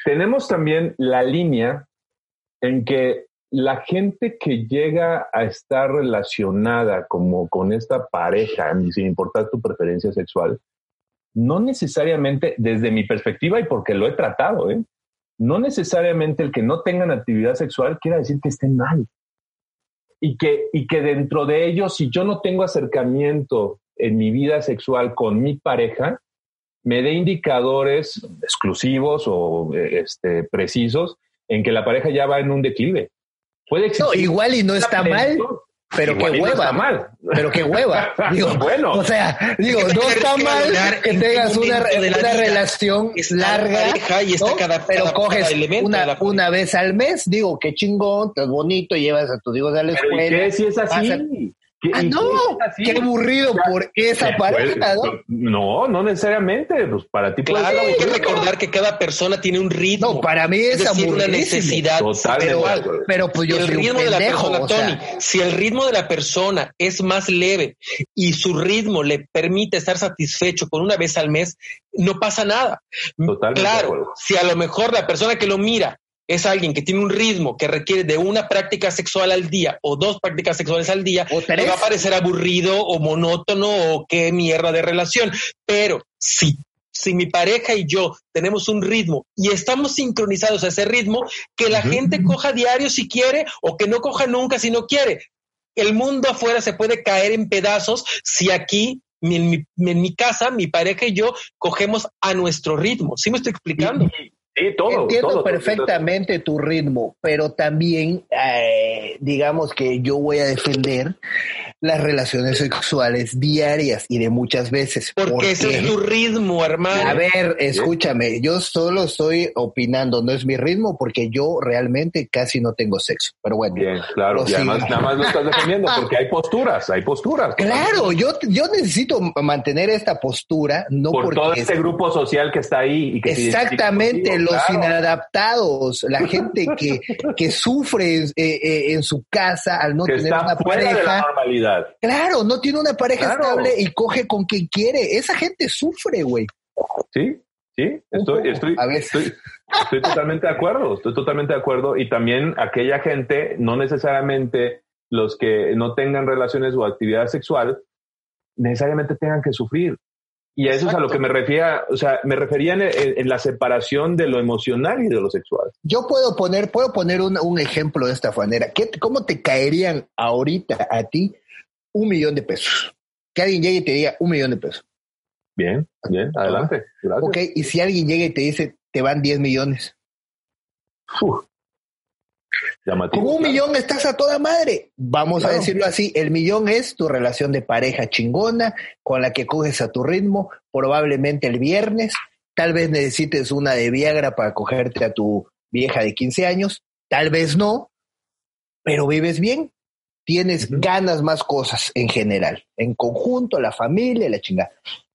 Speaker 2: tenemos también la línea en que la gente que llega a estar relacionada como con esta pareja, sin importar tu preferencia sexual, no necesariamente desde mi perspectiva y porque lo he tratado, ¿eh? no necesariamente el que no tengan actividad sexual quiera decir que estén mal. y que, y que dentro de ellos, si yo no tengo acercamiento en mi vida sexual con mi pareja, me dé indicadores exclusivos o este, precisos en que la pareja ya va en un declive.
Speaker 1: Puede existir. No, igual y no está mal, pero qué hueva. mal. Pero qué hueva. Digo, bueno. O sea, digo, no está mal que tengas una, una relación larga. Y está cada, pero coges una, una, vez al mes. Digo, qué chingón, es bonito, llevas a tus hijos a la escuela. ¿y
Speaker 2: qué si es así?
Speaker 1: Ah, no, qué aburrido por esa pareja, ¿no?
Speaker 2: No, no necesariamente, pues para ti
Speaker 3: Claro, hay que recordar que cada persona tiene un ritmo.
Speaker 1: No, para mí es, es una
Speaker 3: necesidad.
Speaker 1: Pero, pero, pues yo el ritmo de la persona,
Speaker 3: Tony, si el ritmo de la persona es más leve y su ritmo le permite estar satisfecho con una vez al mes, no pasa nada. Totalmente claro, si a lo mejor la persona que lo mira es alguien que tiene un ritmo que requiere de una práctica sexual al día o dos prácticas sexuales al día, le va a parecer aburrido o monótono o qué mierda de relación. Pero si, si mi pareja y yo tenemos un ritmo y estamos sincronizados a ese ritmo, que la gente coja diario si quiere o que no coja nunca si no quiere. El mundo afuera se puede caer en pedazos si aquí en mi, en mi casa, mi pareja y yo cogemos a nuestro ritmo. ¿Sí me estoy explicando?
Speaker 1: Entiendo perfectamente tu ritmo, pero también, eh, digamos que yo voy a defender las relaciones sexuales diarias y de muchas veces.
Speaker 3: Porque, ese es tu ritmo, hermano.
Speaker 1: A ver, escúchame, yo solo estoy opinando, no es mi ritmo porque yo realmente casi no tengo sexo. Pero bueno.
Speaker 2: Bien, claro. Y además nada más lo estás defendiendo porque hay posturas, hay posturas.
Speaker 1: Claro, yo, yo necesito mantener esta postura, no
Speaker 2: Por todo ese grupo social que está ahí y que
Speaker 1: Exactamente, los inadaptados, la gente que, que sufre eh, eh, en su casa al no tener una pareja. Claro, no tiene una pareja estable y coge con quien quiere. Esa gente sufre, güey.
Speaker 2: Sí, sí, estoy, estoy, estoy, estoy totalmente de acuerdo, estoy totalmente de acuerdo. Y también aquella gente, no necesariamente los que no tengan relaciones o actividad sexual, necesariamente tengan que sufrir. Y a eso es a lo que me refería, o sea, me refería en, la separación de lo emocional y de lo sexual.
Speaker 1: Yo puedo poner, puedo poner un, un ejemplo de esta manera. ¿Qué, ¿Cómo te caerían ahorita a ti un millón de pesos. Que alguien llegue y te diga un millón de pesos.
Speaker 2: Bien, bien, adelante.
Speaker 1: Ok, y si alguien llega y te dice, te van 10 millones. Con un millón estás a toda madre. Vamos a decirlo así, el millón es tu relación de pareja chingona con la que coges a tu ritmo, probablemente el viernes. Tal vez necesites una de Viagra para cogerte a tu vieja de 15 años, tal vez no, pero vives bien tienes ganas más cosas en general, en conjunto, la familia, la chingada.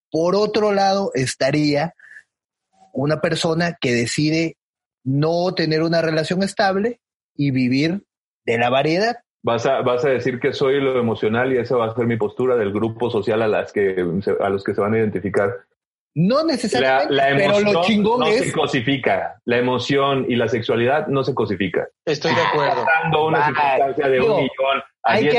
Speaker 1: Por otro lado, estaría una persona que decide no tener una relación estable y vivir de la variedad.
Speaker 2: Vas a, vas a decir que soy lo emocional y esa va a ser mi postura del grupo social a, las que, a los que se van a identificar.
Speaker 1: No necesariamente, la, pero lo chingón
Speaker 2: no
Speaker 1: es...
Speaker 2: se cosifica. La emoción y la sexualidad no se cosifica.
Speaker 3: Estoy de acuerdo.
Speaker 2: una circunstancia de un millón hay que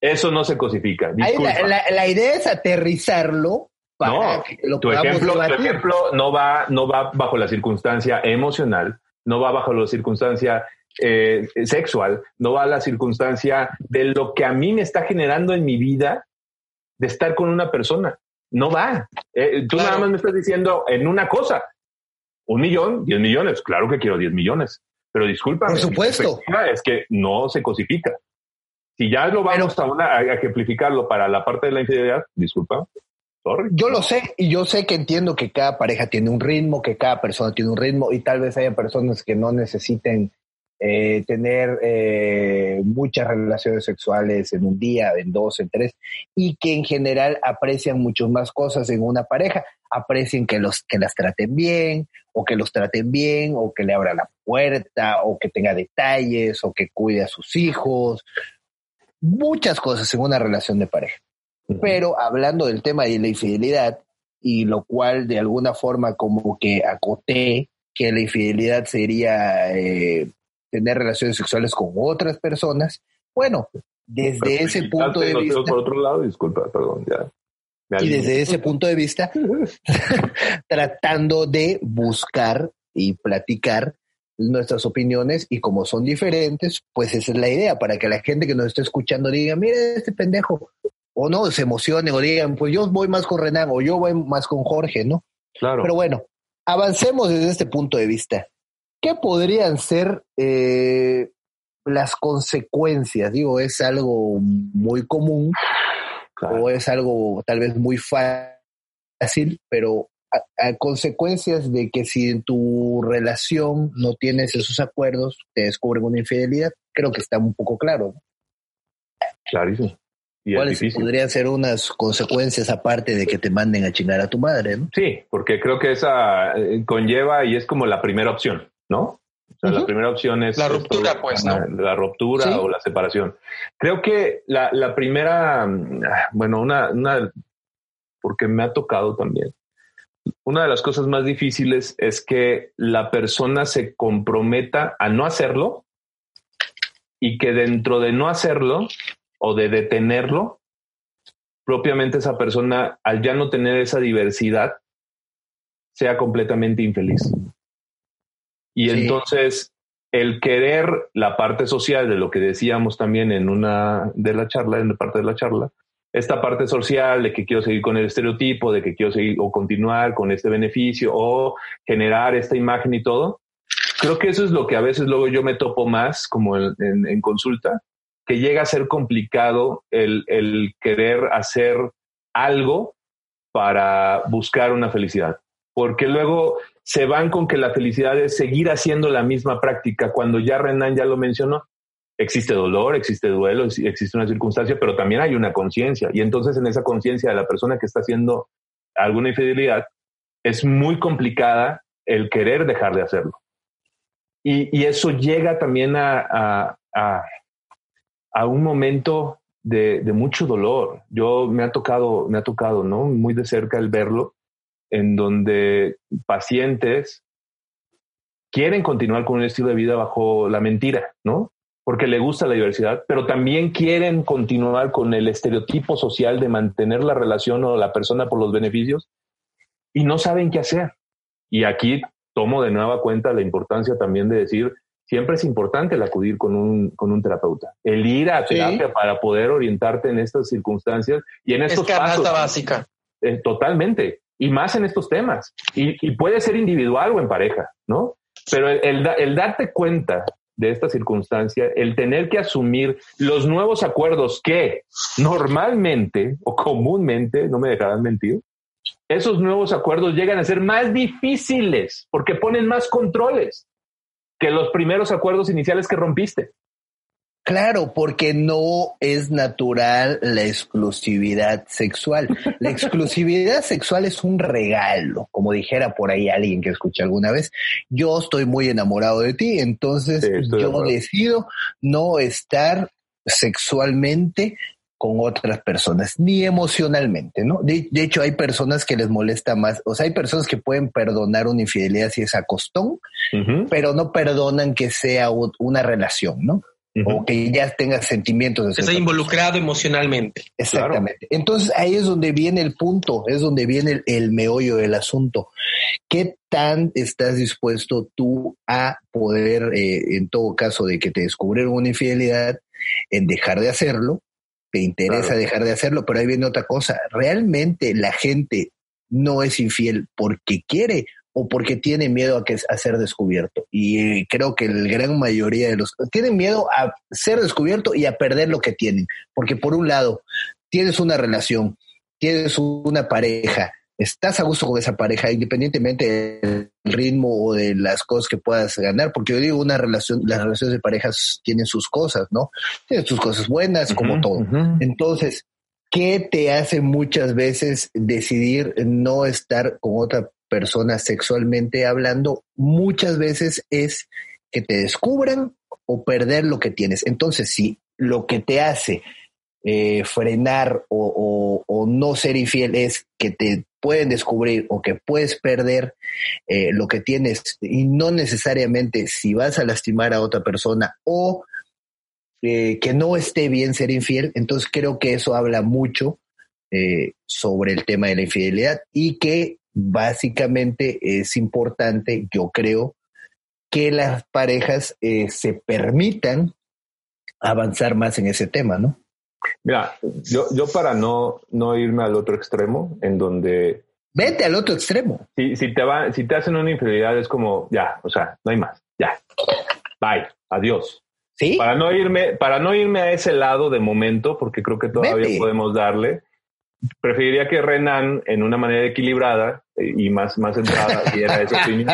Speaker 2: eso no se cosifica.
Speaker 1: La, idea es aterrizarlo
Speaker 2: para que lo tu ejemplo, tu ejemplo no va, no va bajo la circunstancia emocional, no va bajo la circunstancia eh, sexual, no va a la circunstancia de lo que a mí me está generando en mi vida de estar con una persona. No va. Eh, tú nada más me estás diciendo en una cosa. Un millón, diez millones. Claro que quiero diez millones. Pero disculpa.
Speaker 1: Por supuesto.
Speaker 2: Es que no se cosifica. Si ya lo vamos a, una, a ejemplificarlo para la parte de la infidelidad, disculpa, sorry.
Speaker 1: Yo lo sé y yo sé que entiendo que cada pareja tiene un ritmo, que cada persona tiene un ritmo y tal vez haya personas que no necesiten eh, tener eh, muchas relaciones sexuales en un día, en dos, en tres, y que en general aprecian mucho más cosas en una pareja, aprecien que, los, que las traten bien, o que los traten bien, o que le abran la puerta, o que tenga detalles, o que cuide a sus hijos, muchas cosas en una relación de pareja. Pero hablando del tema de la infidelidad, y lo cual de alguna forma como que acoté que la infidelidad sería eh, tener relaciones sexuales con otras personas, bueno, desde ese punto de vista...
Speaker 2: Por otro lado, disculpa, perdón, ya.
Speaker 1: Y desde ese punto de vista, tratando de buscar y platicar nuestras opiniones y como son diferentes, pues esa es la idea, para que la gente que nos esté escuchando diga, mire este pendejo, o no, se emocione o digan, pues yo voy más con Renan o yo voy más con Jorge, ¿no?
Speaker 2: Claro.
Speaker 1: Pero bueno, avancemos desde este punto de vista. ¿Qué podrían ser eh, las consecuencias? Digo, es algo muy común o es algo tal vez muy fácil, pero a, consecuencias de que si en tu relación no tienes esos acuerdos, te descubren una infidelidad, creo que está un poco claro. ¿no?
Speaker 2: Clarísimo.
Speaker 1: ¿Cuáles podrían ser unas consecuencias aparte de que te manden a chingar a tu madre? ¿no?
Speaker 2: Sí, porque creo que esa eh, conlleva y es como la primera opción, ¿no? O sea, la primera opción es...
Speaker 3: La ruptura, pues, ¿no?
Speaker 2: La ruptura o la separación. Creo que la, la primera, bueno, una, una, porque me ha tocado también, una de las cosas más difíciles es que la persona se comprometa a no hacerlo y que dentro de no hacerlo o de detenerlo, propiamente esa persona, al ya no tener esa diversidad, sea completamente infeliz. Y entonces el querer la parte social de lo que decíamos también en una de la charla, en parte de la charla, esta parte social de que quiero seguir con el estereotipo, de que quiero seguir o continuar con este beneficio o generar esta imagen y todo. Creo que eso es lo que a veces luego yo me topo más como en, consulta, que llega a ser complicado el, el querer hacer algo para buscar una felicidad. Porque luego se van con que la felicidad es seguir haciendo la misma práctica, cuando ya Renan ya lo mencionó, existe dolor, existe duelo, existe una circunstancia, pero también hay una conciencia. Y entonces en esa conciencia de la persona que está haciendo alguna infidelidad, es muy complicada el querer dejar de hacerlo. Y, eso llega también a, a, un momento de, de, mucho dolor. Yo me ha tocado, me ha tocado, ¿no? Muy de cerca el verlo, en donde pacientes quieren continuar con un estilo de vida bajo la mentira, ¿no? porque le gusta la diversidad, pero también quieren continuar con el estereotipo social de mantener la relación o la persona por los beneficios y no saben qué hacer. Y aquí tomo de nueva cuenta la importancia también de decir, siempre es importante el acudir con un, con un terapeuta, el ir a terapia para poder orientarte en estas circunstancias y en estos
Speaker 3: es pasos. básica.
Speaker 2: Eh, totalmente. Y más en estos temas. Y, puede ser individual o en pareja, ¿no? Pero el, el darte cuenta de esta circunstancia, el tener que asumir los nuevos acuerdos que normalmente o comúnmente, no me dejarán mentir, esos nuevos acuerdos llegan a ser más difíciles porque ponen más controles que los primeros acuerdos iniciales que rompiste.
Speaker 1: Claro, porque no es natural la exclusividad sexual. La exclusividad sexual es un regalo, como dijera por ahí alguien que escuché alguna vez. Yo estoy muy enamorado de ti, entonces yo decido no estar sexualmente con otras personas, ni emocionalmente, ¿no? De, hecho, hay personas que les molesta más, o sea, hay personas que pueden perdonar una infidelidad si es a costón, pero no perdonan que sea una relación, ¿no? O que ya tenga sentimientos.
Speaker 3: Está involucrado emocionalmente.
Speaker 1: Exactamente. Entonces ahí es donde viene el punto, es donde viene el, meollo del asunto. ¿Qué tan estás dispuesto tú a poder, eh, en todo caso de que te descubrieron una infidelidad, en dejar de hacerlo? ¿Te interesa dejar de hacerlo? Pero ahí viene otra cosa. ¿Realmente la gente no es infiel porque quiere o porque tiene miedo a, que, a ser descubierto. Y eh, creo que la gran mayoría de los tienen miedo a ser descubierto y a perder lo que tienen. Porque por un lado, tienes una relación, tienes una pareja, estás a gusto con esa pareja, independientemente del ritmo o de las cosas que puedas ganar, porque yo digo, una relación, las relaciones de parejas tienen sus cosas, ¿no? Tienen sus cosas buenas, como todo. Entonces, ¿qué te hace muchas veces decidir no estar con otra personas sexualmente hablando, muchas veces es que te descubran o perder lo que tienes. Entonces, si lo que te hace eh, frenar o, no ser infiel es que te pueden descubrir o que puedes perder eh, lo que tienes y no necesariamente si vas a lastimar a otra persona o eh, que no esté bien ser infiel, entonces creo que eso habla mucho sobre el tema de la infidelidad y que básicamente es importante, yo creo, que las parejas eh, se permitan avanzar más en ese tema, ¿no?
Speaker 2: Mira, yo, yo para no, no irme al otro extremo, en donde...
Speaker 1: Vete al otro extremo.
Speaker 2: Si, si, te va, si te hacen una infidelidad es como, ya, o sea, no hay más, ya. Bye, adiós.
Speaker 1: ¿Sí?
Speaker 2: Para no irme, para no irme a ese lado de momento, porque creo que todavía podemos darle, preferiría que Renan, en una manera equilibrada eh, y más, más centrada, diera esa opinión.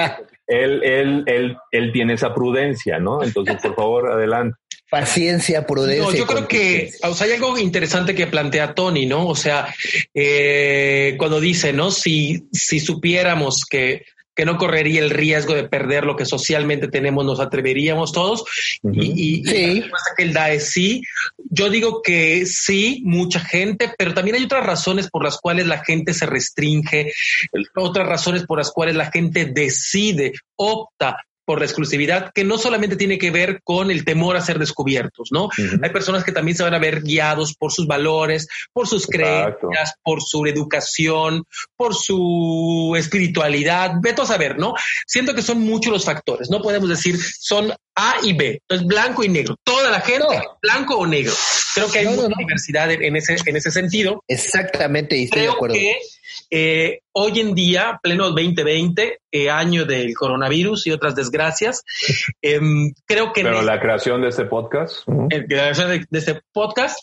Speaker 2: Él, él, él, él tiene esa prudencia, ¿no? Entonces, por favor, adelante.
Speaker 1: Paciencia, prudencia. No,
Speaker 3: yo creo que o sea, hay algo interesante que plantea Tony, ¿no? O sea, eh, cuando dice, ¿no? Si, si supiéramos que que no correría el riesgo de perder lo que socialmente tenemos, nos atreveríamos todos. Y, la respuesta que él da es sí. Yo digo que sí, mucha gente, pero también hay otras razones por las cuales la gente se restringe, otras razones por las cuales la gente decide, opta por la exclusividad, que no solamente tiene que ver con el temor a ser descubiertos, ¿no? Hay personas que también se van a ver guiados por sus valores, por sus creencias, por su educación, por su espiritualidad, veto a saber, ¿no? Siento que son muchos los factores, no podemos decir son A y B, entonces blanco y negro, toda la gente blanco o negro. Creo que hay mucha diversidad en ese, en ese sentido.
Speaker 1: Exactamente, y estoy de acuerdo.
Speaker 3: Que eh, hoy en día, pleno 2020, eh, año del coronavirus y otras desgracias, em, creo que...
Speaker 2: Pero la creación de este podcast.
Speaker 3: La creación de, este podcast,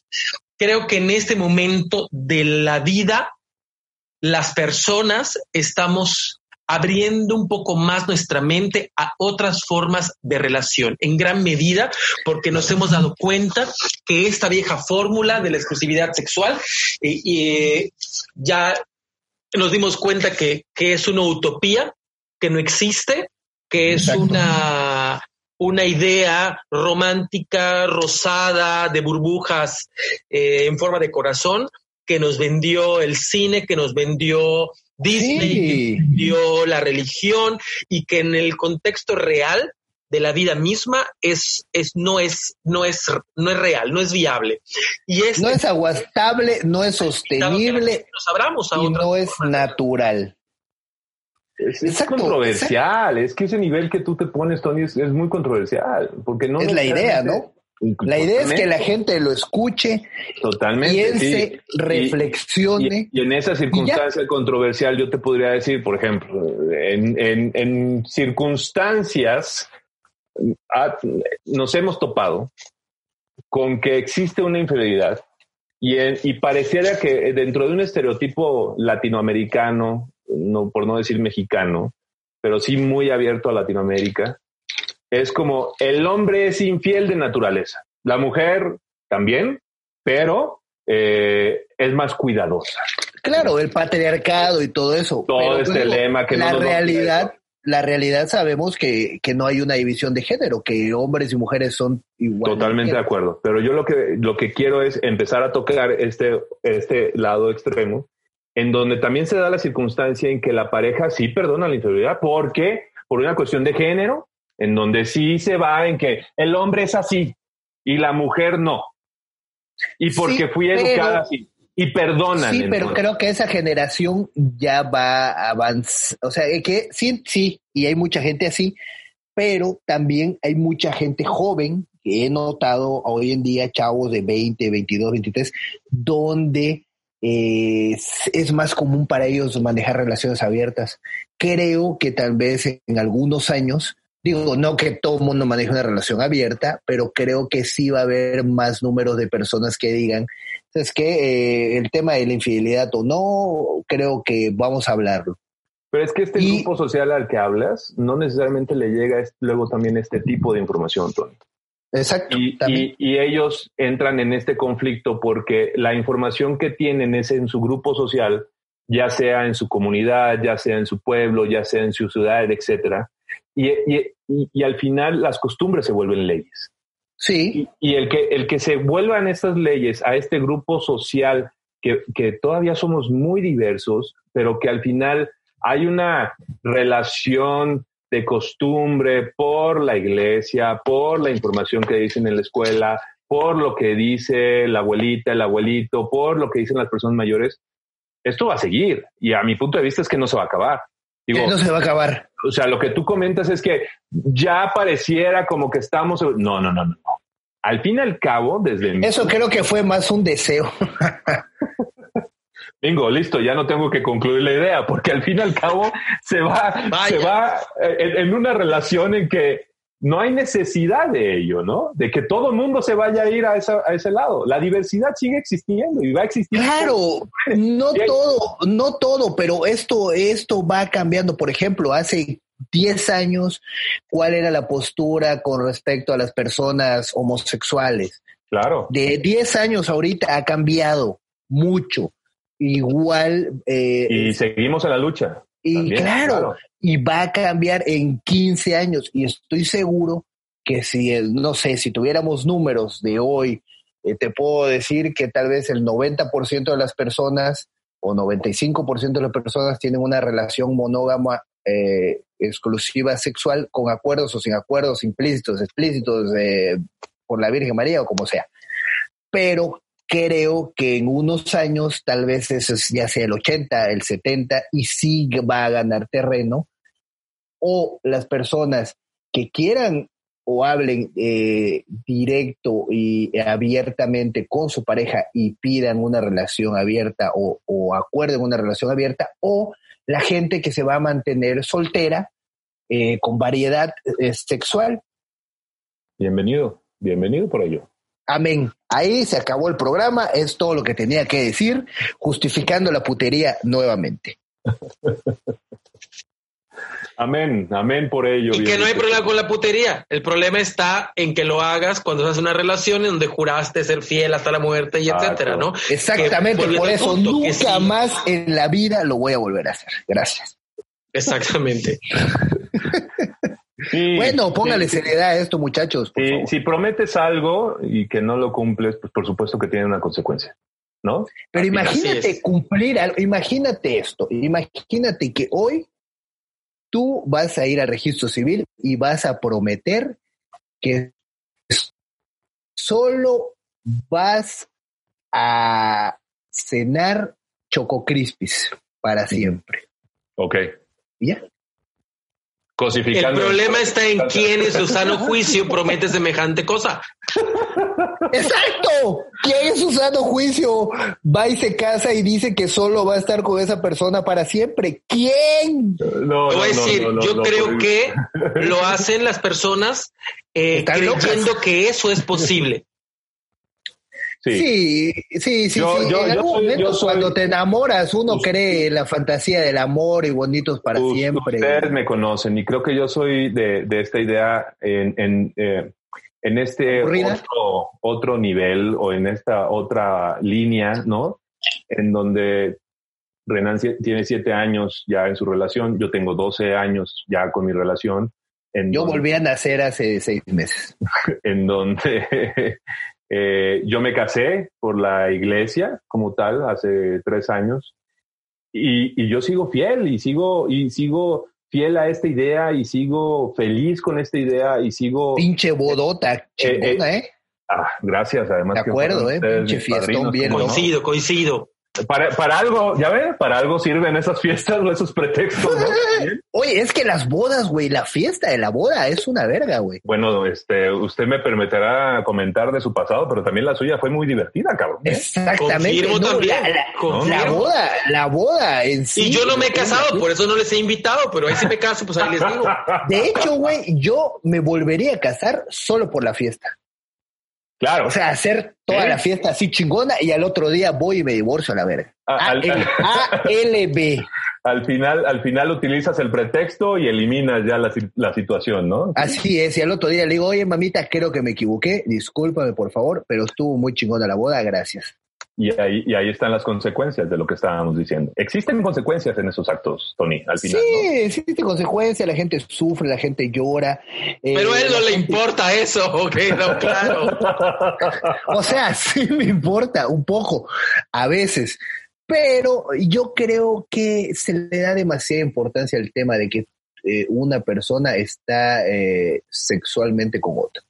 Speaker 3: creo que en este momento de la vida, las personas estamos abriendo un poco más nuestra mente a otras formas de relación, en gran medida porque nos hemos dado cuenta que esta vieja fórmula de la exclusividad sexual eh, ya nos dimos cuenta que, es una utopía, que no existe, que es una, una idea romántica, rosada, de burbujas eh, en forma de corazón, que nos vendió el cine, que nos vendió Disney, que nos vendió la religión y que en el contexto real de la vida misma es, es, no, es, no, es, no es real, no es viable. Y es,
Speaker 1: no es aguantable, no es sostenible y no es natural.
Speaker 2: Es, controversial, es que ese nivel que tú te pones, Tony, es, muy controversial, porque no
Speaker 1: es la idea, ¿no? La idea es que la gente lo escuche,
Speaker 2: totalmente,
Speaker 1: piense, reflexione.
Speaker 2: Y, en esa circunstancia controversial, yo te podría decir, por ejemplo, en, en, en circunstancias nos hemos topado con que existe una infidelidad y, y, pareciera que dentro de un estereotipo latinoamericano, no, por no decir mexicano, pero sí muy abierto a Latinoamérica, es como el hombre es infiel de naturaleza, la mujer también, pero eh, es más cuidadosa.
Speaker 1: Claro, el patriarcado y todo eso.
Speaker 2: Todo este lema que
Speaker 1: la realidad la realidad sabemos que, que, no hay una división de género, que hombres y mujeres son iguales.
Speaker 2: Totalmente de acuerdo. Pero yo lo que, lo que quiero es empezar a tocar este, este lado extremo, en donde también se da la circunstancia en que la pareja sí perdona la infidelidad, porque por una cuestión de género, en donde sí se va en que el hombre es así y la mujer no. Y porque fui educada así y perdonan.
Speaker 1: Sí, pero creo que esa generación ya va a avanzar. O sea, que sí, sí, y hay mucha gente así, pero también hay mucha gente joven que he notado hoy en día, chavos de 20, 22, 23, donde eh, es, más común para ellos manejar relaciones abiertas. Creo que tal vez en algunos años, digo, no que todo el mundo maneje una relación abierta, pero creo que sí va a haber más números de personas que digan, es que eh, el tema de la infidelidad o no, creo que vamos a hablarlo.
Speaker 2: Pero es que este grupo social al que hablas no necesariamente le llega luego también este tipo de información, Tony.
Speaker 1: Exacto.
Speaker 2: Y, y, ellos entran en este conflicto porque la información que tienen es en su grupo social, ya sea en su comunidad, ya sea en su pueblo, ya sea en su ciudad, etcétera. Y, y al final las costumbres se vuelven leyes.
Speaker 1: Sí.
Speaker 2: Y, el, que, el que se vuelvan estas leyes a este grupo social que, que todavía somos muy diversos, pero que al final hay una relación de costumbre por la iglesia, por la información que dicen en la escuela, por lo que dice la abuelita, el abuelito, por lo que dicen las personas mayores, esto va a seguir. Y a mi punto de vista es que no se va a acabar.
Speaker 1: Digo, no se va a acabar.
Speaker 2: O sea, lo que tú comentas es que ya pareciera como que estamos. No, no, no, no. Al fin y al cabo, desde.
Speaker 1: Eso creo que fue más un deseo.
Speaker 2: Bingo, listo, ya no tengo que concluir la idea, porque al fin y al cabo se va, se va eh, en, una relación en que no hay necesidad de ello, ¿no? De que todo el mundo se vaya a ir a, a, ese lado. La diversidad sigue existiendo y va a existir.
Speaker 1: Claro, no todo, no todo, pero esto, esto va cambiando. Por ejemplo, hace 10 años, ¿cuál era la postura con respecto a las personas homosexuales?
Speaker 2: Claro.
Speaker 1: De 10 años ahorita ha cambiado mucho igual.
Speaker 2: Eh, y seguimos en la lucha.
Speaker 1: Y claro, y va a cambiar en 15 años. Y estoy seguro que si, no sé, si tuviéramos números de hoy, eh, te puedo decir que tal vez el 90% de las personas o 95% de las personas tienen una relación monógama eh, exclusiva sexual con acuerdos o sin acuerdos implícitos, explícitos por la Virgen María o como sea. Pero creo que en unos años, tal vez eso ya sea el 80, el 70, y sí va a ganar terreno, o las personas que quieran o hablen eh, directo y abiertamente con su pareja y pidan una relación abierta o, acuerden una relación abierta, o la gente que se va a mantener soltera eh, con variedad eh, sexual.
Speaker 2: Bienvenido, bienvenido por ello.
Speaker 1: Amén. Ahí se acabó el programa, es todo lo que tenía que decir, justificando la putería nuevamente.
Speaker 2: Amén, amén por ello.
Speaker 3: Y que no hay problema con la putería. El problema está en que lo hagas cuando haces una relación en donde juraste ser fiel hasta la muerte y etcétera, ¿no?
Speaker 1: Exactamente, por eso nunca más en la vida lo voy a volver a hacer. Gracias.
Speaker 3: Exactamente.
Speaker 1: bueno, póngale seriedad a esto, muchachos.
Speaker 2: si prometes algo y que no lo cumples, pues por supuesto que tiene una consecuencia, ¿no?
Speaker 1: Pero imagínate cumplir algo, imagínate esto, imagínate que hoy tú vas a ir al registro civil y vas a prometer que solo vas a cenar Choco Crispis para siempre.
Speaker 2: Ok.
Speaker 1: ¿Ya?
Speaker 3: El problema está en quién en su sano juicio promete semejante cosa.
Speaker 1: Exacto. ¿Quién en su sano juicio va y se casa y dice que solo va a estar con esa persona para siempre? ¿Quién?
Speaker 3: No, voy a decir, yo creo que lo hacen las personas eh, creyendo que eso es posible.
Speaker 1: Sí, sí, sí. cuando te enamoras, uno cree la fantasía del amor y bonitos para siempre.
Speaker 2: Ustedes me conocen y creo que yo soy de, esta idea en, en, eh, en este otro, otro nivel o en esta otra línea, ¿no? En donde Renan tiene siete años ya en su relación, yo tengo doce años ya con mi relación.
Speaker 1: En yo volví a nacer hace seis meses.
Speaker 2: en donde eh, yo me casé por la iglesia como tal hace tres años y, y, yo sigo fiel y sigo, y sigo fiel a esta idea y sigo feliz con esta idea y sigo...
Speaker 1: Pinche bodota, eh, chingona, ¿eh?
Speaker 2: Ah, gracias, además.
Speaker 1: De acuerdo, ¿eh? Pinche fiestón bien.
Speaker 3: Coincido, coincido.
Speaker 2: Para, para algo, ya ves, para algo sirven esas fiestas o esos pretextos, ¿no?
Speaker 1: Oye, es que las bodas, güey, la fiesta de la boda es una verga, güey.
Speaker 2: Bueno, este, usted me permitirá comentar de su pasado, pero también la suya fue muy divertida, cabrón.
Speaker 1: ¿eh? Exactamente. La, boda, la boda en sí.
Speaker 3: Y yo no me he casado, por eso no les he invitado, pero ahí sí me caso, pues ahí les digo.
Speaker 1: De hecho, güey, yo me volvería a casar solo por la fiesta.
Speaker 2: Claro.
Speaker 1: O sea, hacer toda la fiesta así chingona y al otro día voy y me divorcio a la verga.
Speaker 2: A,
Speaker 1: ALB.
Speaker 2: Al final, al final utilizas el pretexto y eliminas ya la, la, situación, ¿no?
Speaker 1: Así es, y al otro día le digo, oye mamita, creo que me equivoqué, discúlpame por favor, pero estuvo muy chingona la boda, gracias.
Speaker 2: Y ahí, y ahí están las consecuencias de lo que estábamos diciendo. Existen consecuencias en esos actos, Tony, al final.
Speaker 1: Sí, existen consecuencias, la gente sufre, la gente llora.
Speaker 3: Eh, Pero a él no le importa eso, ok, no, claro.
Speaker 1: o sea, sí me importa un poco, a veces. Pero yo creo que se le da demasiada importancia al tema de que eh, una persona está eh, sexualmente con otra.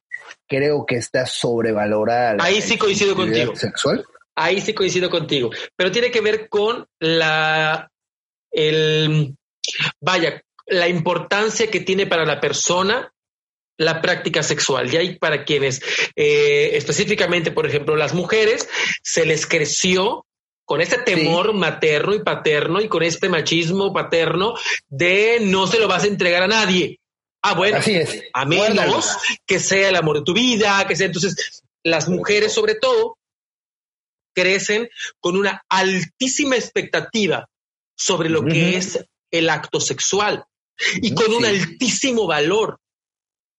Speaker 1: Creo que está sobrevalorada.
Speaker 3: Ahí sí coincido contigo.
Speaker 1: Sexual
Speaker 3: ahí sí coincido contigo, pero tiene que ver con la, el, vaya, la importancia que tiene para la persona la práctica sexual. Y hay para quienes, eh, específicamente, por ejemplo, las mujeres, se les creció con este temor materno y paterno y con este machismo paterno de no se lo vas a entregar a nadie. Ah, bueno,
Speaker 1: Así es.
Speaker 3: a menos que sea el amor de tu vida, que sea. Entonces, las mujeres, sobre todo, crecen con una altísima expectativa sobre lo que es el acto sexual y con un altísimo valor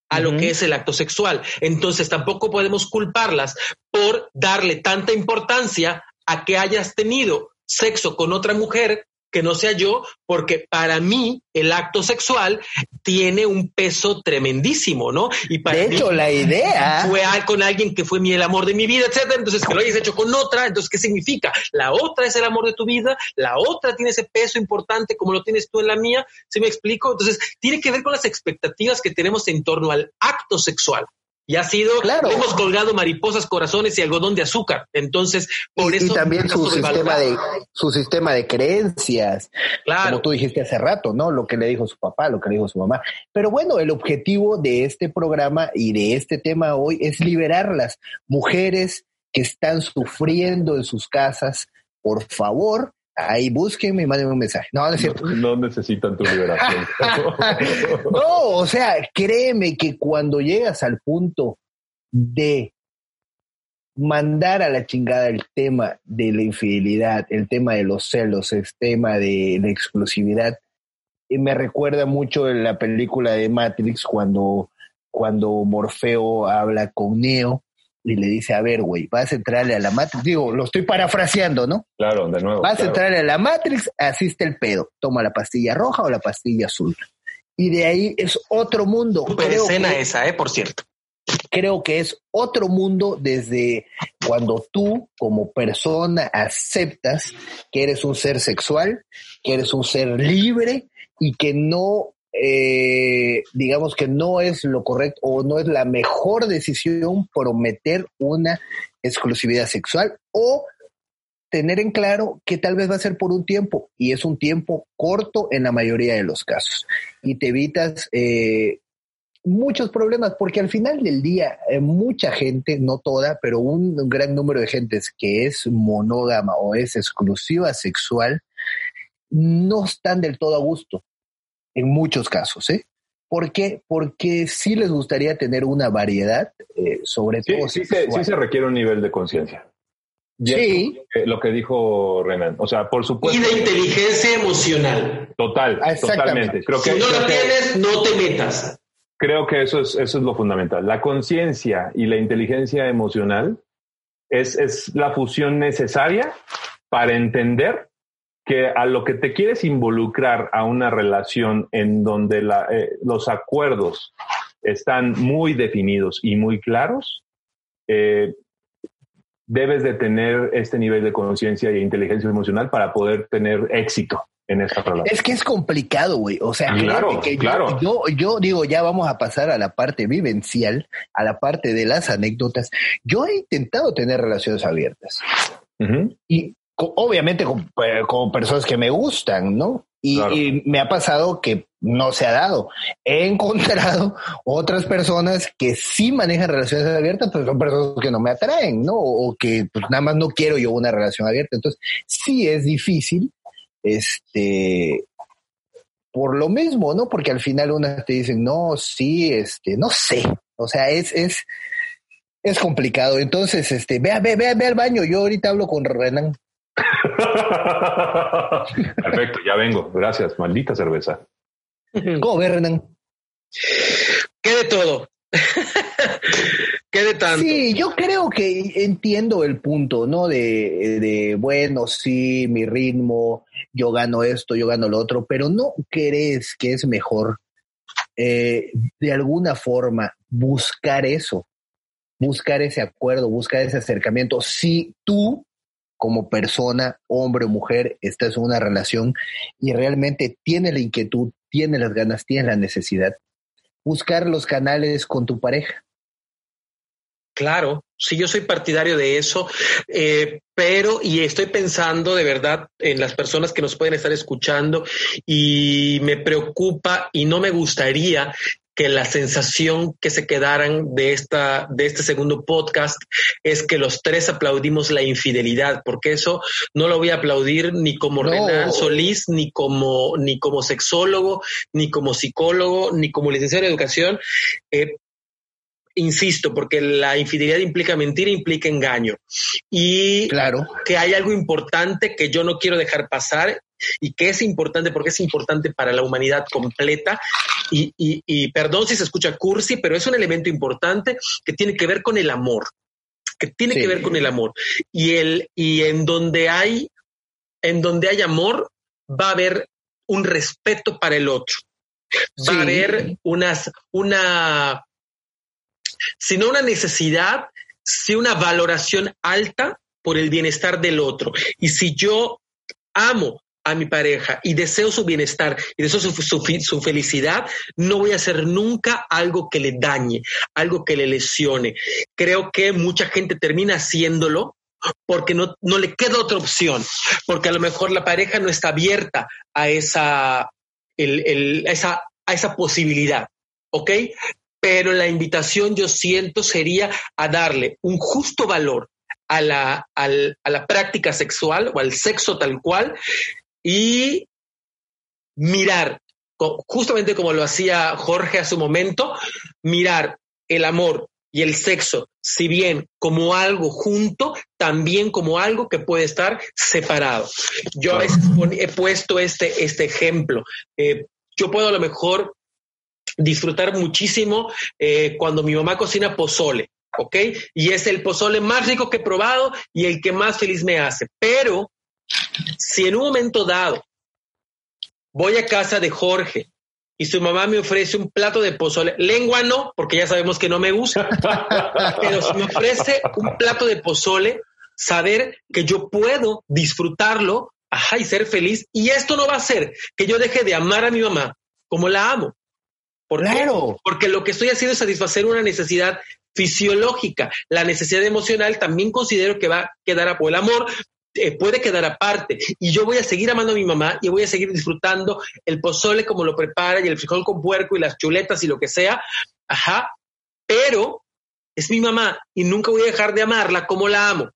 Speaker 3: a lo que es el acto sexual. Entonces tampoco podemos culparlas por darle tanta importancia a que hayas tenido sexo con otra mujer que no sea yo, porque para mí el acto sexual tiene un peso tremendísimo, ¿no? Y para
Speaker 1: De
Speaker 3: mí
Speaker 1: hecho, la idea.
Speaker 3: fue con alguien que fue mi, el amor de mi vida, etcétera. Entonces, que lo hayas hecho con otra, entonces, ¿qué significa? La otra es el amor de tu vida, la otra tiene ese peso importante como lo tienes tú en la mía, ¿sí me explico? Entonces, tiene que ver con las expectativas que tenemos en torno al acto sexual. Y ha sido,
Speaker 1: Claro.
Speaker 3: hemos colgado mariposas, corazones y algodón de azúcar. Entonces, por
Speaker 1: y,
Speaker 3: eso.
Speaker 1: y también su sistema de su sistema de creencias,
Speaker 3: Claro.
Speaker 1: como tú dijiste hace rato, ¿no? Lo que le dijo su papá, lo que le dijo su mamá. Pero bueno, el objetivo de este programa y de este tema hoy es liberar las mujeres que están sufriendo en sus casas. Por favor, ahí búsquenme y mándenme un mensaje. No, no es cierto.
Speaker 2: No necesitan tu liberación.
Speaker 1: No, o sea, créeme que cuando llegas al punto de mandar a la chingada el tema de la infidelidad, el tema de los celos, el tema de la exclusividad, y me recuerda mucho en la película de Matrix cuando, cuando Morfeo habla con Neo y le dice, a ver, güey, vas a entrarle a la Matrix. Digo, lo estoy parafraseando, ¿no?
Speaker 2: claro, de nuevo.
Speaker 1: Vas a
Speaker 2: claro.
Speaker 1: entrar a la Matrix, así está el pedo. Toma la pastilla roja o la pastilla azul. Y de ahí es otro mundo. Creo
Speaker 3: escena
Speaker 1: que,
Speaker 3: esa, ¿eh? Por cierto.
Speaker 1: creo que es otro mundo desde cuando tú como persona aceptas que eres un ser sexual, que eres un ser libre y que no, eh, digamos que no es lo correcto o no es la mejor decisión prometer una exclusividad sexual o tener en claro que tal vez va a ser por un tiempo y es un tiempo corto en la mayoría de los casos. Y te evitas eh, muchos problemas porque al final del día eh, mucha gente, no toda, pero un, gran número de gentes que es monógama o es exclusiva sexual no están del todo a gusto en muchos casos, ¿eh? ¿Por qué? Porque sí les gustaría tener una variedad, eh, sobre
Speaker 2: Sí,
Speaker 1: todo
Speaker 2: sí, se, sí se requiere un nivel de conciencia. Y
Speaker 1: Sí.
Speaker 2: es lo que dijo Renan. O sea, por
Speaker 3: Y
Speaker 2: supuesto,
Speaker 3: de inteligencia emocional.
Speaker 2: total,
Speaker 1: Exactamente.
Speaker 2: totalmente. Creo que,
Speaker 3: si no
Speaker 2: creo
Speaker 3: la
Speaker 2: que-
Speaker 3: tienes, no te metas.
Speaker 2: creo que eso es, eso es lo fundamental. La conciencia y la inteligencia emocional es, es la fusión necesaria para entender que a lo que te quieres involucrar a una relación en donde la, eh, los acuerdos están muy definidos y muy claros, eh, debes de tener este nivel de conciencia e inteligencia emocional para poder tener éxito en esta relación.
Speaker 1: Es que es complicado, güey. O sea,
Speaker 2: Claro,
Speaker 1: que yo-
Speaker 2: claro.
Speaker 1: yo, yo digo, ya vamos a pasar a la parte vivencial, a la parte de las anécdotas. Yo he intentado tener relaciones abiertas y obviamente con, eh, con personas que me gustan, ¿no? Y,
Speaker 2: Claro.
Speaker 1: y me ha pasado que no se ha dado. He encontrado otras personas que sí manejan relaciones abiertas, pero son personas que no me atraen, ¿no? O que pues, nada más no quiero yo una relación abierta. Entonces, sí es difícil, este, por lo mismo, ¿no? Porque al final unas te dicen, no, sí, este, no sé. O sea, es, es, es complicado. Entonces, este, ve, ve, ve, ve al baño. Yo ahorita hablo con Renan.
Speaker 2: Perfecto, ya vengo. Gracias, maldita cerveza.
Speaker 1: ¿Cómo ves, Renan?
Speaker 3: ¿Qué de todo? ¿Qué de tanto?
Speaker 1: Sí, yo creo que entiendo el punto, ¿no? De, de, bueno, sí, mi ritmo, yo gano esto, yo gano lo otro, pero ¿no crees que es mejor eh, de alguna forma buscar eso, buscar ese acuerdo, buscar ese acercamiento? Si tú, como persona, hombre o mujer, estás en una relación y realmente tienes la inquietud, tienes las ganas, tienes la necesidad, buscar los canales con tu pareja.
Speaker 3: Claro, Sí, yo soy partidario de eso, eh, pero y estoy pensando de verdad en las personas que nos pueden estar escuchando y me preocupa y no me gustaría que la sensación que se quedaran de esta de este segundo podcast es que los tres aplaudimos la infidelidad, porque eso no lo voy a aplaudir ni como Renan Solís, ni como ni como sexólogo, ni como psicólogo, ni como licenciado en educación. Eh, insisto, porque la infidelidad implica mentira, implica engaño. Y
Speaker 1: claro.
Speaker 3: que hay algo importante que yo no quiero dejar pasar y que es importante porque es importante para la humanidad completa. Y, y, perdón si se escucha cursi, pero es un elemento importante que tiene que ver con el amor, que tiene que ver con el amor. Y, el, y en donde hay, en donde hay amor, va a haber un respeto para el otro. Va a haber unas, una sino una necesidad, sí una valoración alta por el bienestar del otro. Y si yo amo a mi pareja y deseo su bienestar y deseo su, su, felicidad, no voy a hacer nunca algo que le dañe, algo que le lesione. Creo que mucha gente termina haciéndolo porque no, no le queda otra opción, porque a lo mejor la pareja no está abierta a esa, el, esa, a esa posibilidad. ¿Ok? pero la invitación yo siento sería a darle un justo valor a la, a la práctica sexual o al sexo tal cual y mirar, justamente como lo hacía Jorge a su momento, mirar el amor y el sexo, si bien como algo junto, también como algo que puede estar separado. Yo a veces he puesto este, este ejemplo. Eh, yo puedo a lo mejor disfrutar muchísimo eh, cuando mi mamá cocina pozole, ¿ok? Y es el pozole más rico que he probado y el que más feliz me hace. Pero si en un momento dado voy a casa de Jorge y su mamá me ofrece un plato de pozole, lengua no, porque ya sabemos que no me gusta, pero si me ofrece un plato de pozole, saber que yo puedo disfrutarlo, ajá, y ser feliz. Y esto no va a hacer que yo deje de amar a mi mamá como la amo. ¿Por claro. Porque lo que estoy haciendo es satisfacer una necesidad fisiológica. La necesidad emocional también considero que va a quedar a, el amor eh, puede quedar aparte. Y yo voy a seguir amando a mi mamá y voy a seguir disfrutando el pozole como lo prepara y el frijol con puerco y las chuletas y lo que sea. Ajá. Pero es mi mamá y nunca voy a dejar de amarla como la amo.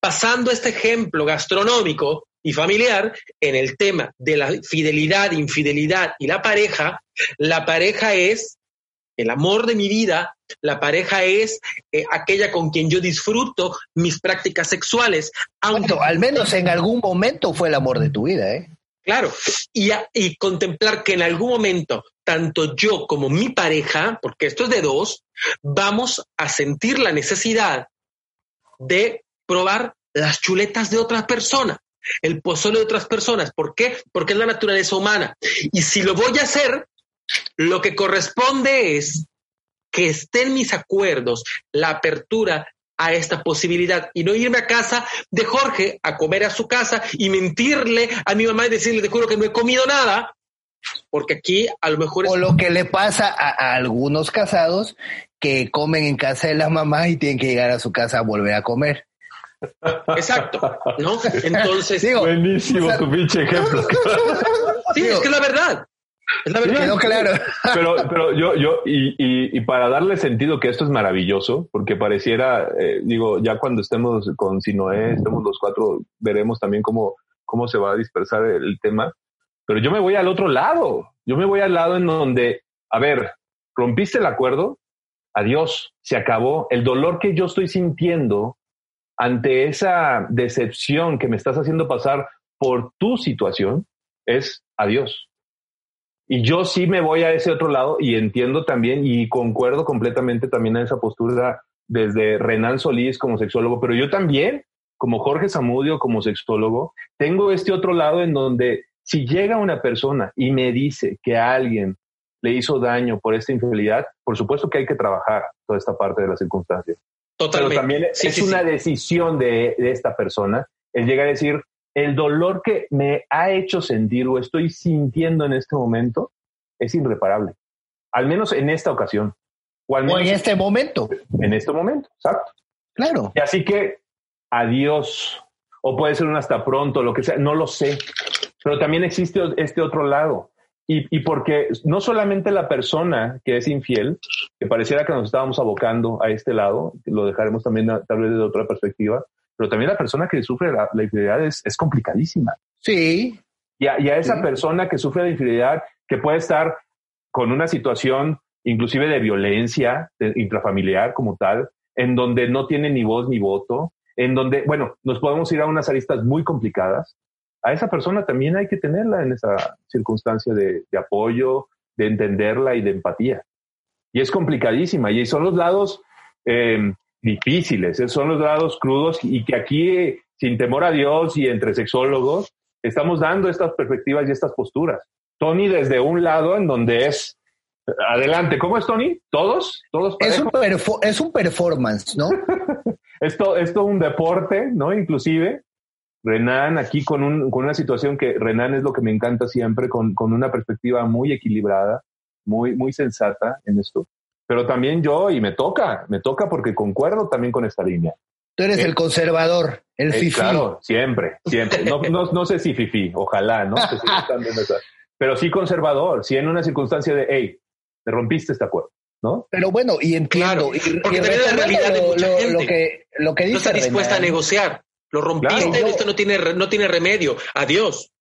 Speaker 3: Pasando este ejemplo gastronómico, y familiar en el tema de la fidelidad, infidelidad y la pareja, la pareja es el amor de mi vida, la pareja es eh, aquella con quien yo disfruto mis prácticas sexuales.
Speaker 1: Aunque, al menos en algún momento fue el amor de tu vida, ¿eh?
Speaker 3: Claro, y, y contemplar que en algún momento, tanto yo como mi pareja, porque esto es de dos, vamos a sentir la necesidad de probar las chuletas de otra persona el pozole de otras personas. ¿Por qué? Porque es la naturaleza humana. Y si lo voy a hacer, lo que corresponde es que esté en mis acuerdos la apertura a esta posibilidad y no irme a casa de Jorge a comer a su casa y mentirle a mi mamá y decirle, te juro que no he comido nada, porque aquí a lo mejor...
Speaker 1: O lo que le pasa a, a, algunos casados que comen en casa de las mamás y tienen que llegar a su casa a volver a comer.
Speaker 3: Exacto, ¿no? Entonces.
Speaker 2: Buenísimo tu pinche ejemplo.
Speaker 3: sí, es que es la verdad. Es la verdad.
Speaker 1: claro.
Speaker 2: Pero, pero yo, yo, y, y, para darle sentido que esto es maravilloso, porque pareciera, eh, digo, ya cuando estemos con Sinoé, estemos los cuatro, veremos también cómo, cómo se va a dispersar el tema. Pero yo me voy al otro lado. Yo me voy al lado en donde, a ver, rompiste el acuerdo, adiós, se acabó. El dolor que yo estoy sintiendo ante esa decepción que me estás haciendo pasar por tu situación, es adiós. Y yo sí me voy a ese otro lado y entiendo también y concuerdo completamente también a esa postura desde Renan Solís como sexólogo, pero yo también, como Jorge Zamudio como sexólogo, tengo este otro lado en donde si llega una persona y me dice que alguien le hizo daño por esta infidelidad, por supuesto que hay que trabajar toda esta parte de las circunstancias. Totalmente. Pero también es una decisión de, esta persona el llegar a decir, el dolor que me ha hecho sentir o estoy sintiendo en este momento es irreparable. Al menos en esta ocasión.
Speaker 1: O, en este momento.
Speaker 2: En este momento, exacto.
Speaker 1: Claro.
Speaker 2: Y así que adiós. O puede ser un hasta pronto, lo que sea, no lo sé. Pero también existe este otro lado. Y, y, porque no solamente la persona que es infiel, que pareciera que nos estábamos abocando a este lado, lo dejaremos también tal vez desde otra perspectiva, pero también la persona que sufre la, infidelidad es, es, complicadísima.
Speaker 1: Sí.
Speaker 2: Y a, y a esa persona que sufre de infidelidad, que puede estar con una situación inclusive de violencia intrafamiliar como tal, en donde no tiene ni voz ni voto, en donde, bueno, nos podemos ir a unas aristas muy complicadas. A esa persona también hay que tenerla en esa circunstancia de, de apoyo, de entenderla y de empatía. Y es complicadísima y son los lados eh, difíciles, son los lados crudos y que aquí, sin temor a Dios y entre sexólogos, estamos dando estas perspectivas y estas posturas. Tony desde un lado en donde es Adelante, ¿cómo es Tony? ¿Todos? ¿Todos
Speaker 1: es un, es un performance, ¿no?
Speaker 2: esto, esto es un deporte, ¿no? Inclusive, Renan aquí con, un, con una situación que Renan es lo que me encanta siempre, con, con una perspectiva muy equilibrada, muy, muy sensata en esto. Pero también yo, y me toca, me toca porque concuerdo también con esta línea.
Speaker 1: Tú eres el eh, conservador, el eh, fifi.
Speaker 2: Claro, siempre, siempre. No, no, no sé si fifi, ojalá, ¿no? Pero sí conservador, sí en una circunstancia de, hey, te rompiste este acuerdo. ¿No?
Speaker 1: Pero bueno, y entiendo.
Speaker 3: y, porque la realidad de mucha gente. Lo que, lo que dice no está dispuesta a negociar. Lo rompiste, esto no tiene, no tiene remedio. Adiós.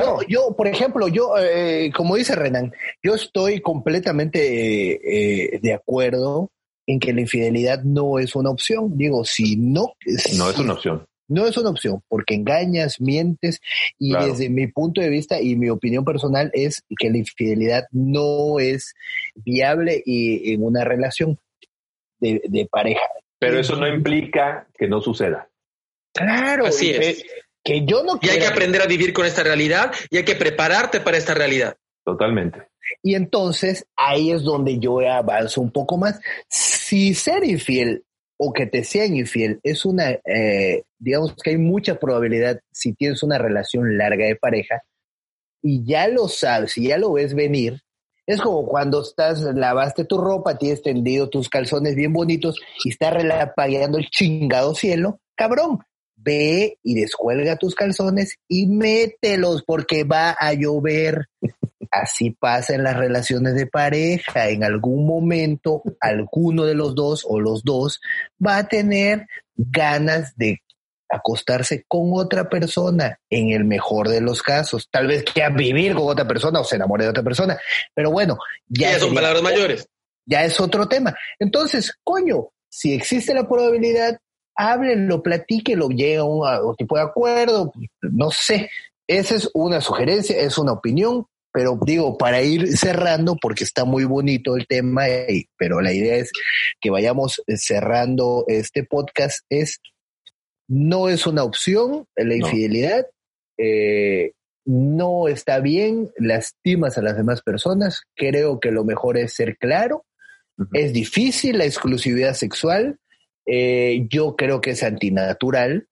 Speaker 1: Yo, yo, por ejemplo, yo, eh, como dice Renan, yo estoy completamente eh, de acuerdo en que la infidelidad no es una opción. Digo, si no...
Speaker 2: No es una opción.
Speaker 1: No es una opción, porque engañas, mientes, y desde mi punto de vista y mi opinión personal es que la infidelidad no es viable y, en una relación de, pareja.
Speaker 2: Pero eso no implica que no suceda.
Speaker 1: Claro,
Speaker 3: así es.
Speaker 1: Que yo no
Speaker 3: y hay que aprender a vivir con esta realidad y hay que prepararte para esta realidad.
Speaker 2: Totalmente.
Speaker 1: Y entonces ahí es donde yo avanzo un poco más. Si ser infiel o que te sean infiel es una, eh, digamos que hay mucha probabilidad si tienes una relación larga de pareja y ya lo sabes, y ya lo ves venir, es como cuando estás, lavaste tu ropa, tienes tendido tus calzones bien bonitos y está relampagueando el chingado cielo, cabrón, ve y descuelga tus calzones y mételos porque va a llover. Así pasa en las relaciones de pareja. En algún momento, alguno de los dos o los dos va a tener ganas de acostarse con otra persona, en el mejor de los casos. Tal vez quiera vivir con otra persona o se enamore de otra persona. Pero bueno,
Speaker 3: ya, son palabras mayores.
Speaker 1: Ya es otro tema. Entonces, coño, si existe la probabilidad, háblenlo, platíquenlo, llega a un, tipo de acuerdo, no sé. Esa es una sugerencia, es una opinión, pero digo, para ir cerrando, porque está muy bonito el tema, pero la idea es que vayamos cerrando este podcast, es, no es una opción la infidelidad, eh, no está bien, lastimas a las demás personas, creo que lo mejor es ser claro, es difícil la exclusividad sexual, eh, yo creo que es antinatural,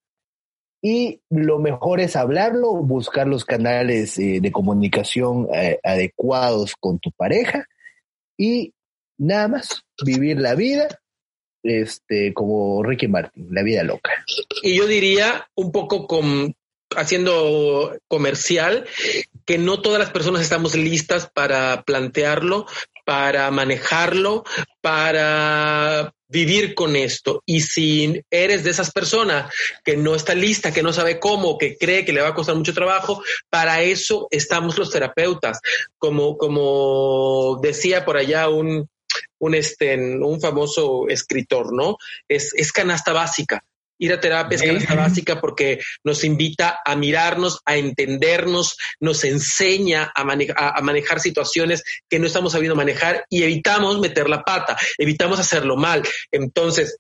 Speaker 1: y lo mejor es hablarlo, buscar los canales eh, de comunicación eh, adecuados con tu pareja y nada más, vivir la vida este, como Ricky Martin, la vida loca.
Speaker 3: Y yo diría un poco con, haciendo comercial, que no todas las personas estamos listas para plantearlo, para manejarlo, para vivir con esto. Y si eres de esas personas que no está lista, que no sabe cómo, que cree que le va a costar mucho trabajo, para eso estamos los terapeutas. Como, como decía por allá un, un, este, un famoso escritor, ¿no? Es, es canasta básica. Ir a terapia es canasta básica porque nos invita a mirarnos, a entendernos, nos enseña a, a, manejar situaciones que no estamos sabiendo manejar y evitamos meter la pata, evitamos hacerlo mal. Entonces,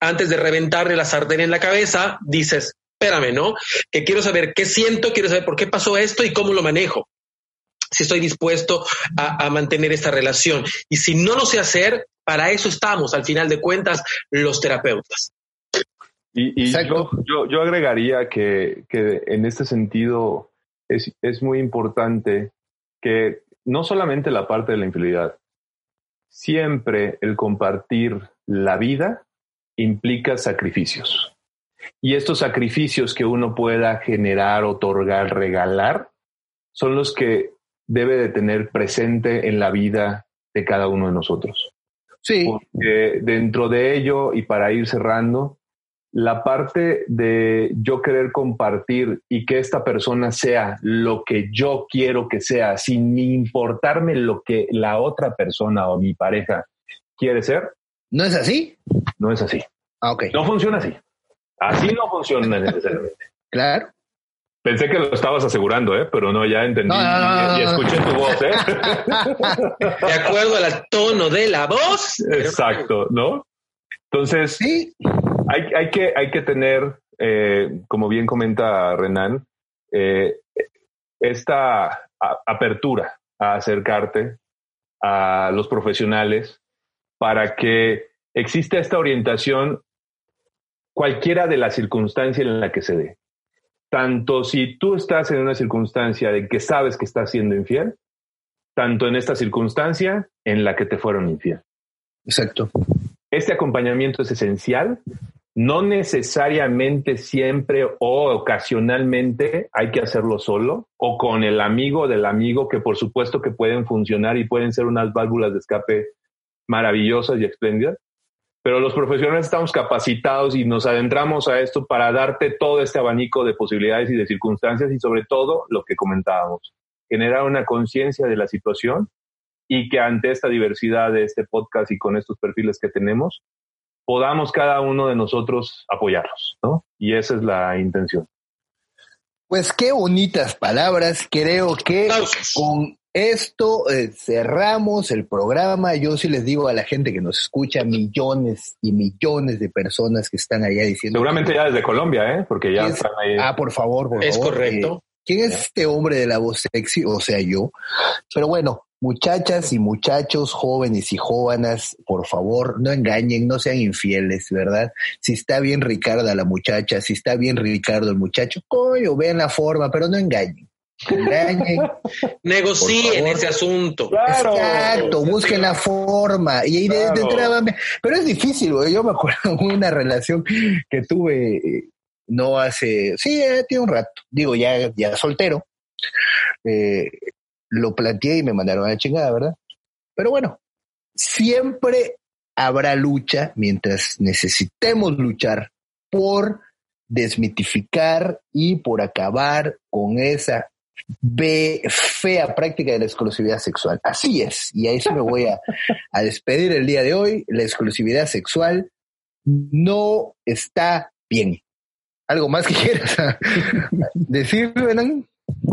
Speaker 3: antes de reventarle la sartén en la cabeza, dices, espérame, ¿no? Que quiero saber qué siento, quiero saber por qué pasó esto y cómo lo manejo. Si estoy dispuesto a, a mantener esta relación. Y si no lo sé hacer, para eso estamos, al final de cuentas, los terapeutas.
Speaker 2: Y, yo, yo, agregaría que, que, en este sentido es, es muy importante que no solamente la parte de la infidelidad, siempre el compartir la vida implica sacrificios. Y estos sacrificios que uno pueda generar, otorgar, regalar, son los que debe de tener presente en la vida de cada uno de nosotros.
Speaker 1: Sí.
Speaker 2: Porque dentro de ello, y para ir cerrando, la parte de yo querer compartir y que esta persona sea lo que yo quiero que sea, sin importarme lo que la otra persona o mi pareja quiere ser.
Speaker 1: ¿No es así?
Speaker 2: No es así.
Speaker 1: Ah, ok.
Speaker 2: No funciona así. Así no funciona necesariamente.
Speaker 1: Claro.
Speaker 2: Pensé que lo estabas asegurando, ¿eh? pero no, ya entendí
Speaker 1: No, no, no,
Speaker 2: y, y escuché tu voz. ¿eh?
Speaker 3: De acuerdo al tono de la voz.
Speaker 2: Exacto, ¿no? Entonces,
Speaker 1: Sí.
Speaker 2: hay, hay, que, hay que tener, eh, como bien comenta Renan, eh, esta apertura a acercarte a los profesionales para que exista esta orientación cualquiera de la circunstancia en la que se dé. Tanto si tú estás en una circunstancia de que sabes que estás siendo infiel, tanto en esta circunstancia en la que te fueron infiel.
Speaker 1: Exacto.
Speaker 2: Este acompañamiento es esencial. No necesariamente siempre o ocasionalmente hay que hacerlo solo o con el amigo del amigo que por supuesto que pueden funcionar y pueden ser unas válvulas de escape maravillosas y espléndidas. Pero los profesionales estamos capacitados y nos adentramos a esto para darte todo este abanico de posibilidades y de circunstancias y sobre todo lo que comentábamos, generar una conciencia de la situación y que ante esta diversidad de este podcast y con estos perfiles que tenemos, podamos cada uno de nosotros apoyarlos, ¿no? Y esa es la intención.
Speaker 1: Pues qué bonitas palabras. Creo que con esto eh, cerramos el programa. Yo sí les digo a la gente que nos escucha, millones y millones de personas que están allá diciendo.
Speaker 2: Seguramente ya desde Colombia, ¿eh? Porque ya
Speaker 1: ¿Quién es?
Speaker 2: están ahí.
Speaker 1: Ah, por favor, por
Speaker 3: Es
Speaker 1: favor.
Speaker 3: correcto.
Speaker 1: Eh, ¿Quién es este hombre de la voz sexy? O sea, yo. Pero bueno, muchachas y muchachos, jóvenes y jóvenes, por favor, no engañen, no sean infieles, ¿verdad? Si está bien Ricarda la muchacha, si está bien Ricardo el muchacho, coño, vean la forma, pero no engañen. Engañen.
Speaker 3: Negocien ese asunto.
Speaker 2: Claro.
Speaker 1: Exacto, busquen la forma. Y ahí de, de
Speaker 2: Claro.
Speaker 1: entrada, pero es difícil, güey. Yo me acuerdo de una relación que tuve eh, no hace, sí, eh, tiene un rato, digo, ya, ya soltero. Eh, lo planteé y me mandaron a la chingada, ¿verdad? Pero bueno, siempre habrá lucha mientras necesitemos luchar por desmitificar y por acabar con esa fea práctica de la exclusividad sexual. Así es, y ahí sí me voy a, despedir el día de hoy. La exclusividad sexual no está bien. ¿Algo más que quieras decir, Benan?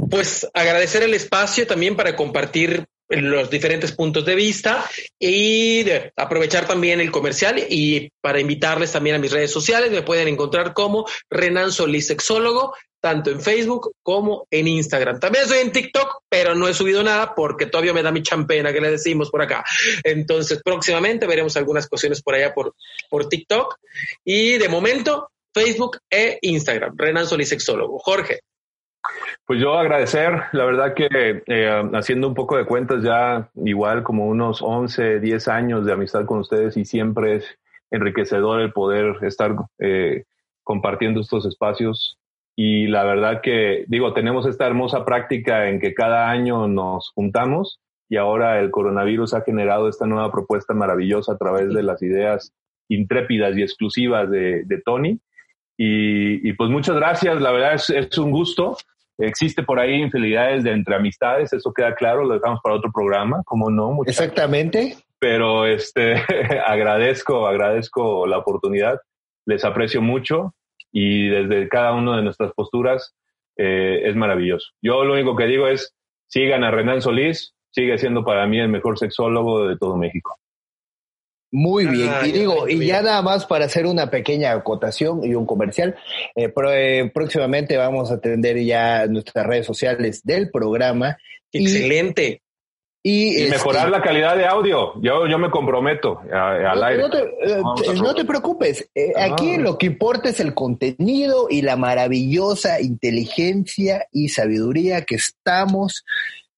Speaker 3: Pues agradecer el espacio también para compartir los diferentes puntos de vista y aprovechar también el comercial y para invitarles también a mis redes sociales. Me pueden encontrar como Renan Solís Sexólogo, tanto en Facebook como en Instagram. También estoy en TikTok, pero no he subido nada porque todavía me da mi champena que le decimos por acá. Entonces, próximamente veremos algunas cuestiones por allá por, por TikTok. Y de momento, Facebook e Instagram. Renan Solís Sexólogo. Jorge.
Speaker 2: Pues yo agradecer, la verdad que eh, haciendo un poco de cuentas ya igual como unos 11, 10 años de amistad con ustedes y siempre es enriquecedor el poder estar eh, compartiendo estos espacios y la verdad que digo, tenemos esta hermosa práctica en que cada año nos juntamos y ahora el coronavirus ha generado esta nueva propuesta maravillosa a través de las ideas intrépidas y exclusivas de, Tony. Y, pues muchas gracias, la verdad es un gusto. Existe por ahí infidelidades de entre amistades, eso queda claro, lo dejamos para otro programa, como no.
Speaker 1: Muchachos. Exactamente.
Speaker 2: Pero este, agradezco, agradezco la oportunidad, les aprecio mucho y desde cada una de nuestras posturas eh, es maravilloso. Yo lo único que digo es, sigan a Renan Solís, sigue siendo para mí el mejor sexólogo de todo México.
Speaker 1: Muy bien, ah, y digo, y ya nada más para hacer una pequeña acotación y un comercial, eh, pro, eh, próximamente vamos a atender ya nuestras redes sociales del programa.
Speaker 3: Excelente.
Speaker 2: Y, y, y mejorar este, la calidad de audio. Yo, yo me comprometo a, al
Speaker 1: no,
Speaker 2: aire.
Speaker 1: No te, eh, no te preocupes. Ah. Aquí lo que importa es el contenido y la maravillosa inteligencia y sabiduría que estamos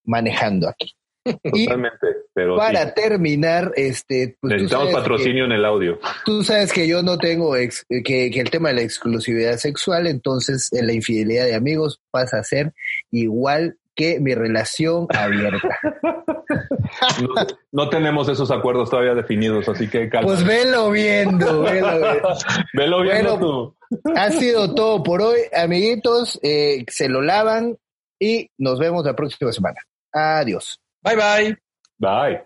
Speaker 1: manejando aquí.
Speaker 2: Totalmente. Pero
Speaker 1: Para terminar, este,
Speaker 2: pues necesitamos patrocinio en el audio.
Speaker 1: Tú sabes que yo no tengo ex, que, que, el tema de la exclusividad sexual, entonces en la infidelidad de amigos pasa a ser igual que mi relación abierta.
Speaker 2: no, tenemos esos acuerdos todavía definidos, así que
Speaker 1: calma. Pues velo viendo, velo viendo.
Speaker 2: velo viendo tú.
Speaker 1: Ha sido todo por hoy, amiguitos. Eh, se lo lavan y nos vemos la próxima semana. Adiós.
Speaker 3: Bye bye.
Speaker 2: Bye.